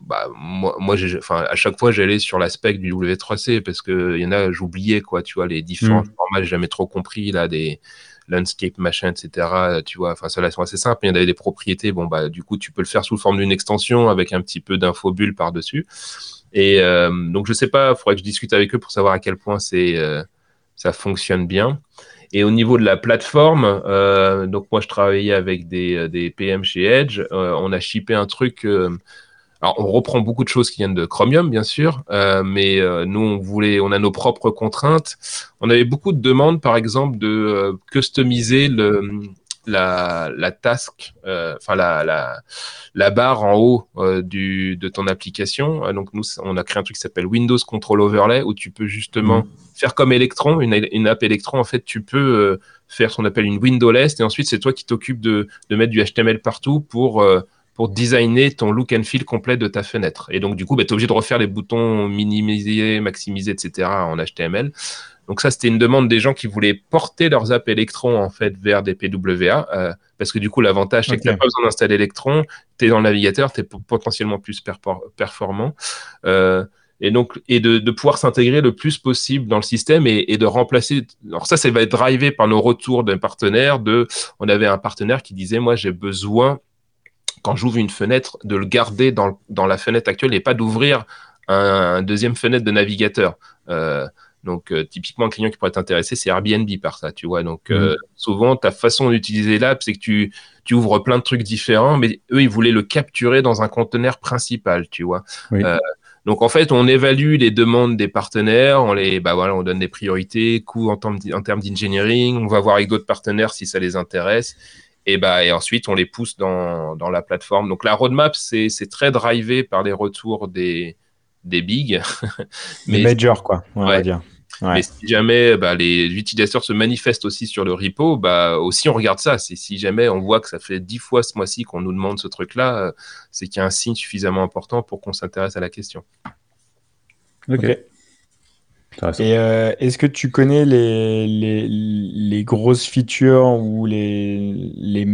bah moi, moi enfin, à chaque fois j'allais sur l'aspect du W3C parce que il y en a, j'oubliais quoi, tu vois, les différents mm. formats, j'ai jamais trop compris là des landscape machin, etc. Tu vois, enfin, ceux-là sont assez simples. Il y en avait des propriétés. Bon, bah, du coup, tu peux le faire sous forme d'une extension avec un petit peu d'infobulle par-dessus. Et euh, donc, je sais pas, il faudrait que je discute avec eux pour savoir à quel point euh, ça fonctionne bien. Et au niveau de la plateforme, euh, donc moi je travaillais avec des, des PM chez Edge. on a shippé un truc. alors on reprend beaucoup de choses qui viennent de Chromium, bien sûr, mais nous on voulait, on a nos propres contraintes. On avait beaucoup de demandes, par exemple, de customiser le, la, la task, euh, enfin la, la, la, barre en haut euh, du, de ton application. Euh, donc nous, on a créé un truc qui s'appelle Windows Control Overlay où tu peux justement mhm. faire comme Electron, une, une, app Electron. En fait, tu peux faire ce qu'on appelle une window list et ensuite c'est toi qui t'occupes de, de, mettre du HTML partout pour pour designer ton look and feel complet de ta fenêtre. Et donc, du coup, bah, tu es obligé de refaire les boutons minimiser, maximiser, etc. en HTML. Donc ça, c'était une demande des gens qui voulaient porter leurs apps Electron en fait vers des PWA, euh, parce que du coup, l'avantage, c'est que tu n'as pas besoin d'installer Electron, tu es dans le navigateur, tu es potentiellement plus performant. Euh, et donc, et de, de pouvoir s'intégrer le plus possible dans le système et, et, de remplacer. Alors ça, ça va être drivé par nos retours d'un partenaire. De, on avait un partenaire qui disait, moi, j'ai besoin quand j'ouvre une fenêtre de le garder dans, dans la fenêtre actuelle et pas d'ouvrir un, deuxième fenêtre de navigateur. Euh, donc, euh, typiquement, un client qui pourrait t'intéresser, c'est Airbnb par ça, tu vois. Donc, euh, mhm. souvent, ta façon d'utiliser l'app, c'est que tu, tu ouvres plein de trucs différents, mais eux, ils voulaient le capturer dans un conteneur principal, tu vois. Euh, donc, en fait, on évalue les demandes des partenaires, on les, bah voilà, on donne des priorités, coûts en, termes, en termes d'engineering, on va voir avec d'autres partenaires si ça les intéresse. Et, bah, et ensuite, on les pousse dans, dans la plateforme. Donc, la roadmap, c'est très drivé par les retours des, des bigs. mais, majors, quoi, on va dire. Mais si jamais bah, les utilisateurs se manifestent aussi sur le repo, bah, aussi on regarde ça. C'est si jamais on voit que ça fait dix fois ce mois-ci qu'on nous demande ce truc-là, euh, c'est qu'il y a un signe suffisamment important pour qu'on s'intéresse à la question. Ok. Et euh, est-ce que tu connais les, les, les, grosses features ou les, les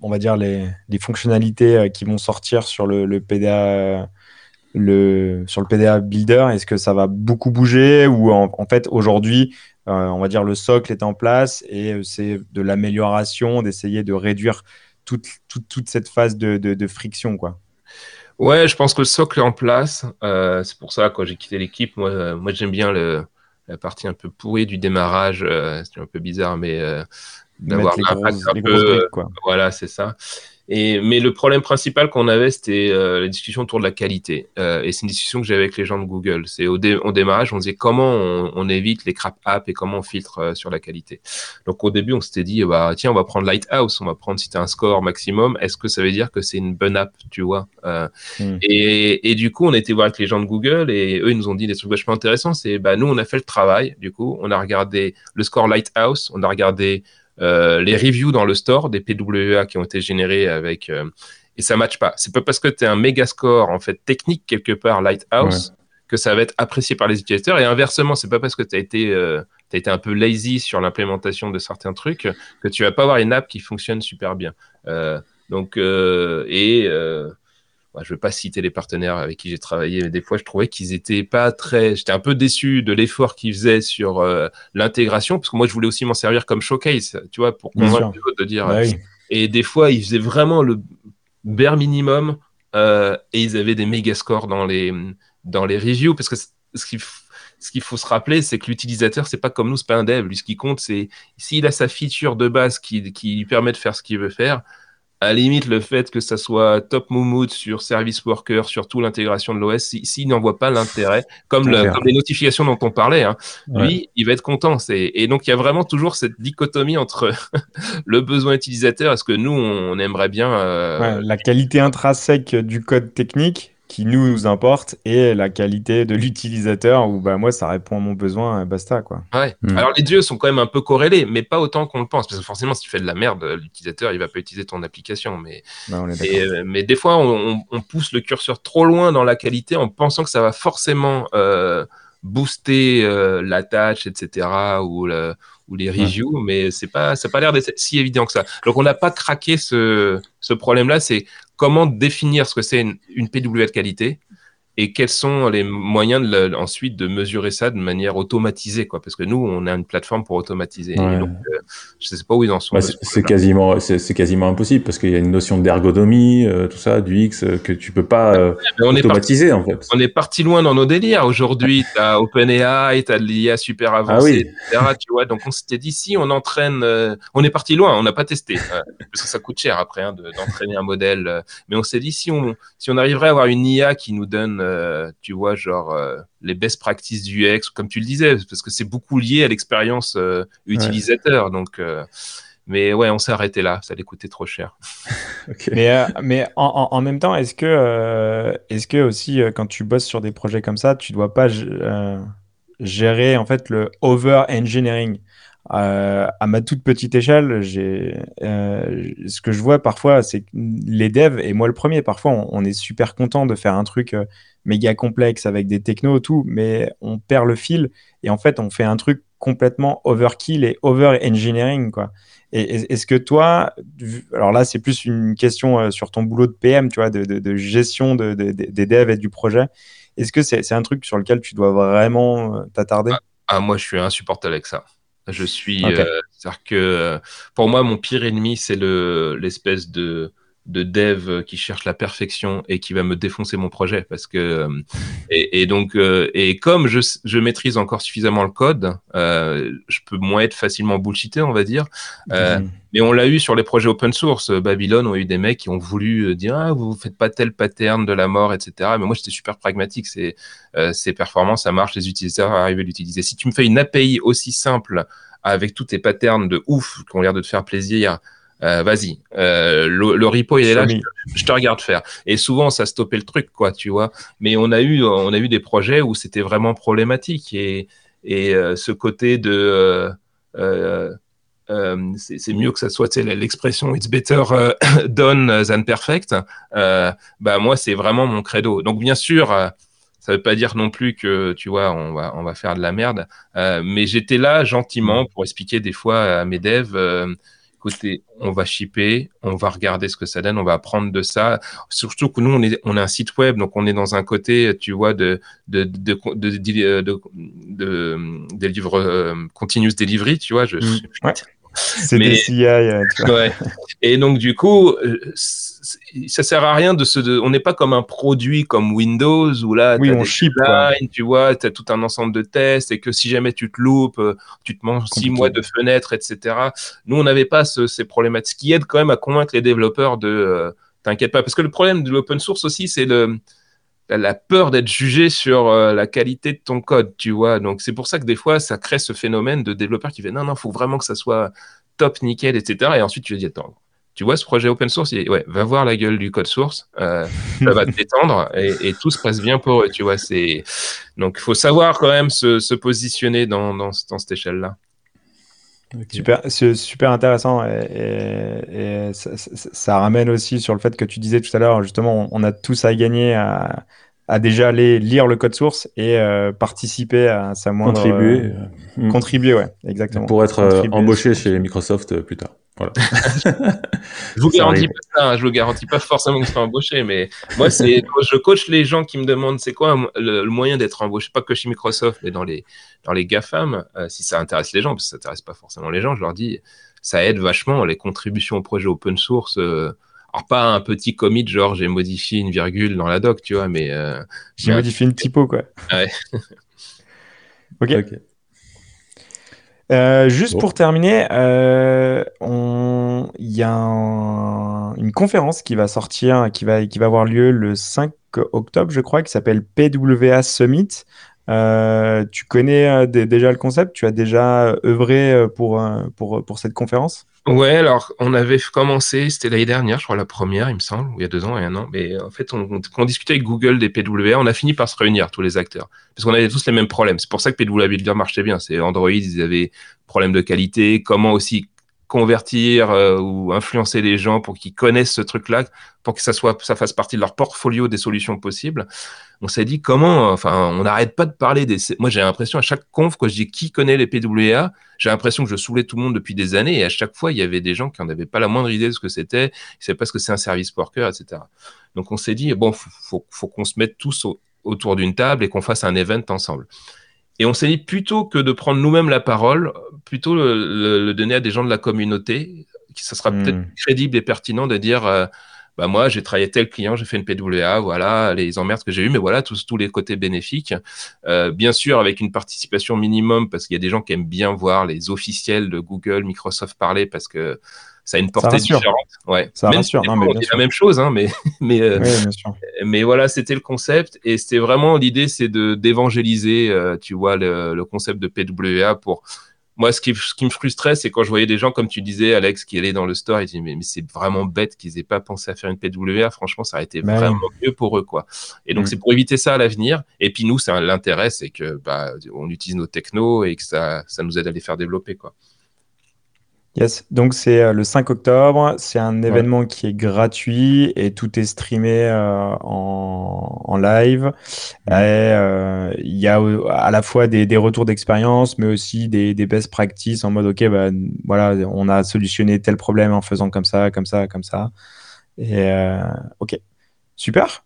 on va dire les, les fonctionnalités euh, qui vont sortir sur le, le PDA le, sur le PDA Builder Est-ce que ça va beaucoup bouger ou en, fait aujourd'hui, euh, on va dire le socle est en place et euh, c'est de l'amélioration, d'essayer de réduire toute, toute, toute, cette phase de, de, friction quoi? Ouais, je pense que le socle est en place. Euh, c'est pour ça quand j'ai quitté l'équipe, moi, moi j'aime bien le, la partie un peu pourrie du démarrage. c'est un peu bizarre, mais d'avoir un peu. quoi. Voilà, c'est ça. Et, mais le problème principal qu'on avait, c'était euh, la discussion autour de la qualité. Euh, et c'est une discussion que j'avais avec les gens de Google. C'est au, démarrage, on disait comment on, évite les crap apps et comment on filtre euh, sur la qualité. Donc au début, on s'était dit, bah tiens, on va prendre Lighthouse, on va prendre si tu as un score maximum. Est-ce que ça veut dire que c'est une bonne app, tu vois hmm. et, et, du coup, on été voir avec les gens de Google et eux, ils nous ont dit des trucs vachement intéressants. C'est, bah nous, on a fait le travail. Du coup, on a regardé le score Lighthouse, on a regardé les reviews dans le store des PWA qui ont été générés avec euh, et ça matche pas. C'est pas parce que tu es un méga score en fait technique quelque part Lighthouse que ça va être apprécié par les utilisateurs et inversement, c'est pas parce que tu as été euh, as été un peu lazy sur l'implémentation de certains trucs, que tu vas pas avoir une app qui fonctionne super bien. donc, et je ne veux pas citer les partenaires avec qui j'ai travaillé, mais des fois, je trouvais qu'ils étaient pas très. J'étais un peu déçu de l'effort qu'ils faisaient sur euh, l'intégration, parce que moi, je voulais aussi m'en servir comme showcase, tu vois, pour convaincre de dire. Bah et des fois, ils faisaient vraiment le bare minimum euh, et ils avaient des méga scores dans les, dans les reviews, parce que ce qu'il ce qu'il faut se rappeler, c'est que l'utilisateur, c'est pas comme nous, c'est pas un dev. Lui, ce qui compte, c'est s'il a sa feature de base qui, qui lui permet de faire ce qu'il veut faire, à la limite, le fait que ça soit top moumout sur Service Worker, sur toute l'intégration de l'OS, s'il si, n'en voit pas l'intérêt, comme, les notifications dont on parlait, hein, lui, il va être content. Et donc, il y a vraiment toujours cette dichotomie entre le besoin utilisateur et ce que nous, on aimerait bien. Euh, la qualité intrinsèque du code technique qui nous, nous importe et la qualité de l'utilisateur où bah, moi ça répond à mon besoin basta quoi. Ouais. Hmm. Alors les deux sont quand même un peu corrélés mais pas autant qu'on le pense parce que forcément si tu fais de la merde l'utilisateur il va pas utiliser ton application mais bah, euh, mais des fois on, pousse le curseur trop loin dans la qualité en pensant que ça va forcément euh, booster euh, l'attache etc ou le, ou les reviews, mais c'est pas, ça pas l'air d'être si évident que ça. Donc on n'a pas craqué ce, ce problème-là. C'est comment définir ce que c'est une, une de qualité et quels sont les moyens de, ensuite de mesurer ça de manière automatisée quoi? Parce que nous on a une plateforme pour automatiser. Donc, euh, je sais pas où ils en sont bah, c'est quasiment c'est quasiment impossible parce qu'il y a une notion d'ergonomie euh, tout ça du X euh, que tu peux pas on automatiser est en fait. on est parti loin dans nos délires. Aujourd'hui tu as OpenAI tu as l'IA super avancée ah oui. tu vois. Donc on s'était dit si on entraîne on est parti loin on n'a pas testé parce que ça coûte cher après hein, d'entraîner un modèle mais on s'est dit si on si on arriverait à avoir une IA qui nous donne euh, tu vois, genre euh, les best practices du UX, comme tu le disais, parce que c'est beaucoup lié à l'expérience euh, utilisateur. Donc, mais ouais, on s'est arrêté là, ça allait coûter trop cher. Mais, mais en, même temps, est-ce que, est-ce que aussi, quand tu bosses sur des projets comme ça, tu dois pas gérer en fait le over-engineering? À ma toute petite échelle, j'ai, ce que je vois parfois, c'est les devs, et moi le premier, parfois on, est super content de faire un truc méga complexe avec des technos, tout, mais on perd le fil et en fait, on fait un truc complètement overkill et over-engineering, quoi. Et est-ce que toi, alors là, c'est plus une question euh, sur ton boulot de PM, tu vois, de, gestion de, des devs et du projet. Est-ce que c'est un truc sur lequel tu dois vraiment euh, t'attarder? Ah, ah, moi, je suis insupportable avec ça. Je suis, euh, c'est-à-dire que pour moi, mon pire ennemi, c'est l'espèce de de dev qui cherche la perfection et qui va me défoncer mon projet parce que euh, et, donc euh, et comme je, je, maîtrise encore suffisamment le code euh, je peux moins être facilement bullshité on va dire mhm. mais on l'a eu sur les projets open source. Babylone ont eu des mecs qui ont voulu dire ah, vous faites pas tel pattern de la mort etc mais moi j'étais super pragmatique. C'est c'est performant ça marche les utilisateurs arrivent à l'utiliser. Si tu me fais une API aussi simple avec tous tes patterns de ouf qui ont l'air de te faire plaisir euh, vas-y, euh, le, repo il est là, je, te regarde faire. Et souvent ça stoppait le truc, quoi, tu vois. Mais on a eu, on a eu des projets où c'était vraiment problématique et, et euh, ce côté de c'est mieux que ça soit l'expression it's better done than perfect. bah moi c'est vraiment mon credo. Donc bien sûr ça veut pas dire non plus que tu vois on va on va faire de la merde mais j'étais là gentiment pour expliquer des fois à mes devs écoutez, on va shipper, on va regarder ce que ça donne, on va apprendre de ça. Surtout que nous, on est, on a un site web, donc on est dans un côté, tu vois, de, de, de, de, de, de, des livres euh, continuous delivery, tu vois. Je, mmh. C'est des CI. Euh, ouais. Et donc, du coup, euh, ça sert à rien de se. on n'est pas comme un produit comme Windows où là, oui, on ship, tu vois, tu as tout un ensemble de tests et que si jamais tu te loupes, euh, tu te manges six mois de fenêtres, etc. Nous, on n'avait pas ces problématiques qui aident quand même à convaincre les développeurs de. T'inquiète pas. Parce que le problème de l'open source aussi, c'est le la peur d'être jugé sur la qualité de ton code, tu vois. Donc c'est pour ça que des fois ça crée ce phénomène de développeur qui fait non non, faut vraiment que ça soit top nickel, etc. Et ensuite tu te dis attends, tu vois ce projet open source, ouais, va voir la gueule du code source, euh, ça va te détendre et, tout se passe bien pour eux, tu vois. C'est donc il faut savoir quand même se, positionner dans, dans, cette échelle-là. Super, c'est super intéressant et, ça, ramène aussi sur le fait que tu disais tout à l'heure, justement, on a tous à gagner à, à déjà aller lire le code source et participer à sa moindre contribuer, contribuer, ouais, exactement. Pour être embauché chez Microsoft plus tard. Voilà. je vous garantis pas ça, hein, je vous garantis pas forcément que je serai embauché, mais moi, c'est je coach les gens qui me demandent c'est quoi le, moyen d'être embauché, pas que chez Microsoft, mais dans les, dans les GAFAM, euh, si ça intéresse les gens, parce que ça intéresse pas forcément les gens, je leur dis ça aide vachement les contributions au projet open source. Euh, alors, pas un petit commit, genre j'ai modifié une virgule dans la doc, tu vois, mais. Euh, j'ai modifié une typo, quoi. Ouais. ok. Euh, juste pour terminer, euh, il y a une conférence qui va sortir, qui va, qui va avoir lieu le 5 octobre, je crois, qui s'appelle PWA Summit. Euh, tu connais déjà le concept? Tu as déjà œuvré pour, pour, pour cette conférence? Ouais, alors on avait commencé, c'était l'année dernière, je crois la première, il me semble, ou il y a deux ans et un an. Mais en fait, on, on, discutait avec Google des PWA, on a fini par se réunir tous les acteurs parce qu'on avait tous les mêmes problèmes. C'est pour ça que PWA Builder marchait bien. C'est Android, ils avaient problème de qualité, comment aussi convertir euh, ou influencer les gens pour qu'ils connaissent ce truc-là, pour que ça soit, ça fasse partie de leur portfolio des solutions possibles. On s'est dit comment, enfin, on n'arrête pas de parler des. Moi, j'ai l'impression à chaque conf quand je dis qui connaît les PWA, j'ai l'impression que je saoulais tout le monde depuis des années et à chaque fois il y avait des gens qui n'en avaient pas la moindre idée de ce que c'était, ils savaient pas ce que c'est un service worker, etc. Donc on s'est dit bon, faut, faut, qu'on se mette tous autour d'une table et qu'on fasse un event ensemble. Et on s'est dit, plutôt que de prendre nous-mêmes la parole, plutôt le, donner à des gens de la communauté, ça sera peut-être hmm. crédible et pertinent de dire, euh, bah moi, j'ai travaillé tel client, j'ai fait une PWA, voilà, les emmerdes que j'ai eues, mais voilà, tous, tous les côtés bénéfiques. Euh, bien sûr, avec une participation minimum, parce qu'il y a des gens qui aiment bien voir les officiels de Google, Microsoft parler, parce que ça a une portée différente. Ouais. Ça même rassure. Non, mais la même chose, hein, mais mais euh, mais voilà, c'était le concept et c'était vraiment l'idée, c'est d'évangéliser, euh, tu vois, le, le, concept de PWA pour moi, ce qui, ce qui me frustrait, c'est quand je voyais des gens, comme tu disais, Alex, qui allaient dans le store et disaient, mais, mais c'est vraiment bête qu'ils aient pas pensé à faire une PWA. Franchement, ça aurait été bah vraiment mieux pour eux, quoi. Et donc, mm. c'est pour éviter ça à l'avenir. Et puis, nous, l'intérêt, c'est que, bah, on utilise nos technos et que ça, ça nous aide à les faire développer, quoi. Yes, donc c'est euh, le 5 octobre, c'est un événement qui est gratuit et tout est streamé euh, en, en, live. Euh, il y a à la fois des, des retours d'expérience, mais aussi des, des, best practices en mode ok, bah, voilà, on a solutionné tel problème en faisant comme ça, comme ça, comme ça. Et ok, super.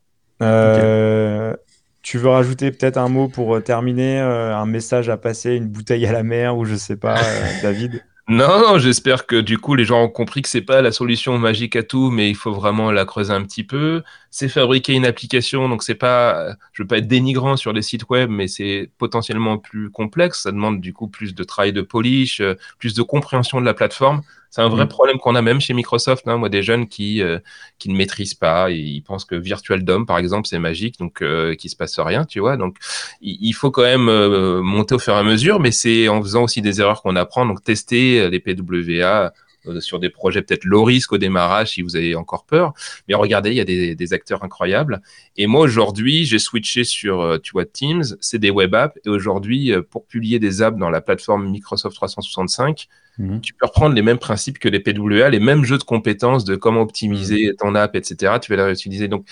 Tu veux rajouter peut-être un mot pour terminer, un message à passer, une bouteille à la mer ou je sais pas, David? Non, non j'espère que du coup les gens ont compris que c'est pas la solution magique à tout, mais il faut vraiment la creuser un petit peu. C'est fabriquer une application, donc c'est pas, je veux pas être dénigrant sur les sites web, mais c'est potentiellement plus complexe. Ça demande du coup plus de travail de polish, euh, plus de compréhension de la plateforme. C'est un vrai mm. problème qu'on a même chez Microsoft. Hein, moi, des jeunes qui euh, qui ne maîtrisent pas, ils pensent que Virtual DOM, par exemple, c'est magique, donc euh, qu'il se passe rien, tu vois. Donc, il, faut quand même euh, monter au fur et à mesure, mais c'est en faisant aussi des erreurs qu'on apprend. Donc, tester les PWA euh, sur des projets peut-être low risque au démarrage si vous avez encore peur. Mais regardez, il y a des, des acteurs incroyables. Et moi, aujourd'hui, j'ai switché sur, euh, tu vois, Teams, c'est des web apps. Et aujourd'hui, euh, pour publier des apps dans la plateforme Microsoft 365, mhm. tu peux reprendre les mêmes principes que les PWA, les mêmes jeux de compétences de comment optimiser mhm. ton app, etc. Tu vas les réutiliser. Donc,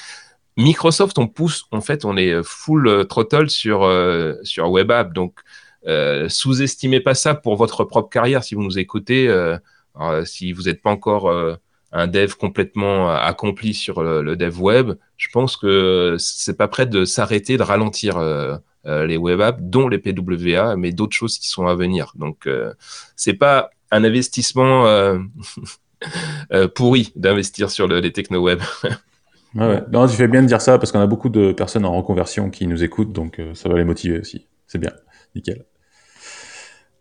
Microsoft, on pousse, en fait, on est full throttle sur, sur web app. Donc, sous-estimez pas ça pour votre propre carrière. Si vous nous écoutez, euh, si vous n'êtes pas encore euh, un dev complètement euh, accompli sur le, dev web, je pense que c'est pas prêt de s'arrêter, de ralentir les web apps, dont les PWA, mais d'autres choses qui sont à venir. Donc, c'est pas un investissement pourri d'investir sur les techno web. ouais. Non, tu fais bien de dire ça parce qu'on a beaucoup de personnes en reconversion qui nous écoutent, donc ça va les motiver aussi. C'est bien, nickel.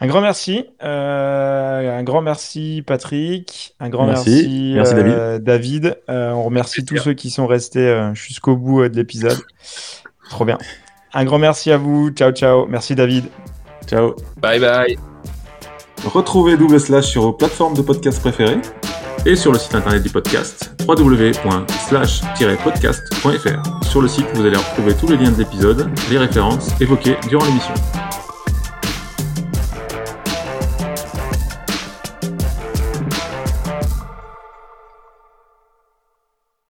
Un grand merci. Euh, un grand merci, Patrick. Un grand merci, merci, euh, David. Euh, on remercie tous ceux qui sont restés jusqu'au bout de l'épisode. Trop bien. Un grand merci à vous. Ciao, ciao. Merci, David. Ciao. Bye, bye. Retrouvez Double Slash sur vos plateformes de podcast préférées et sur le site internet du podcast www.slash-podcast.fr. Sur le site, vous allez retrouver tous les liens de l'épisode, les références évoquées durant l'émission.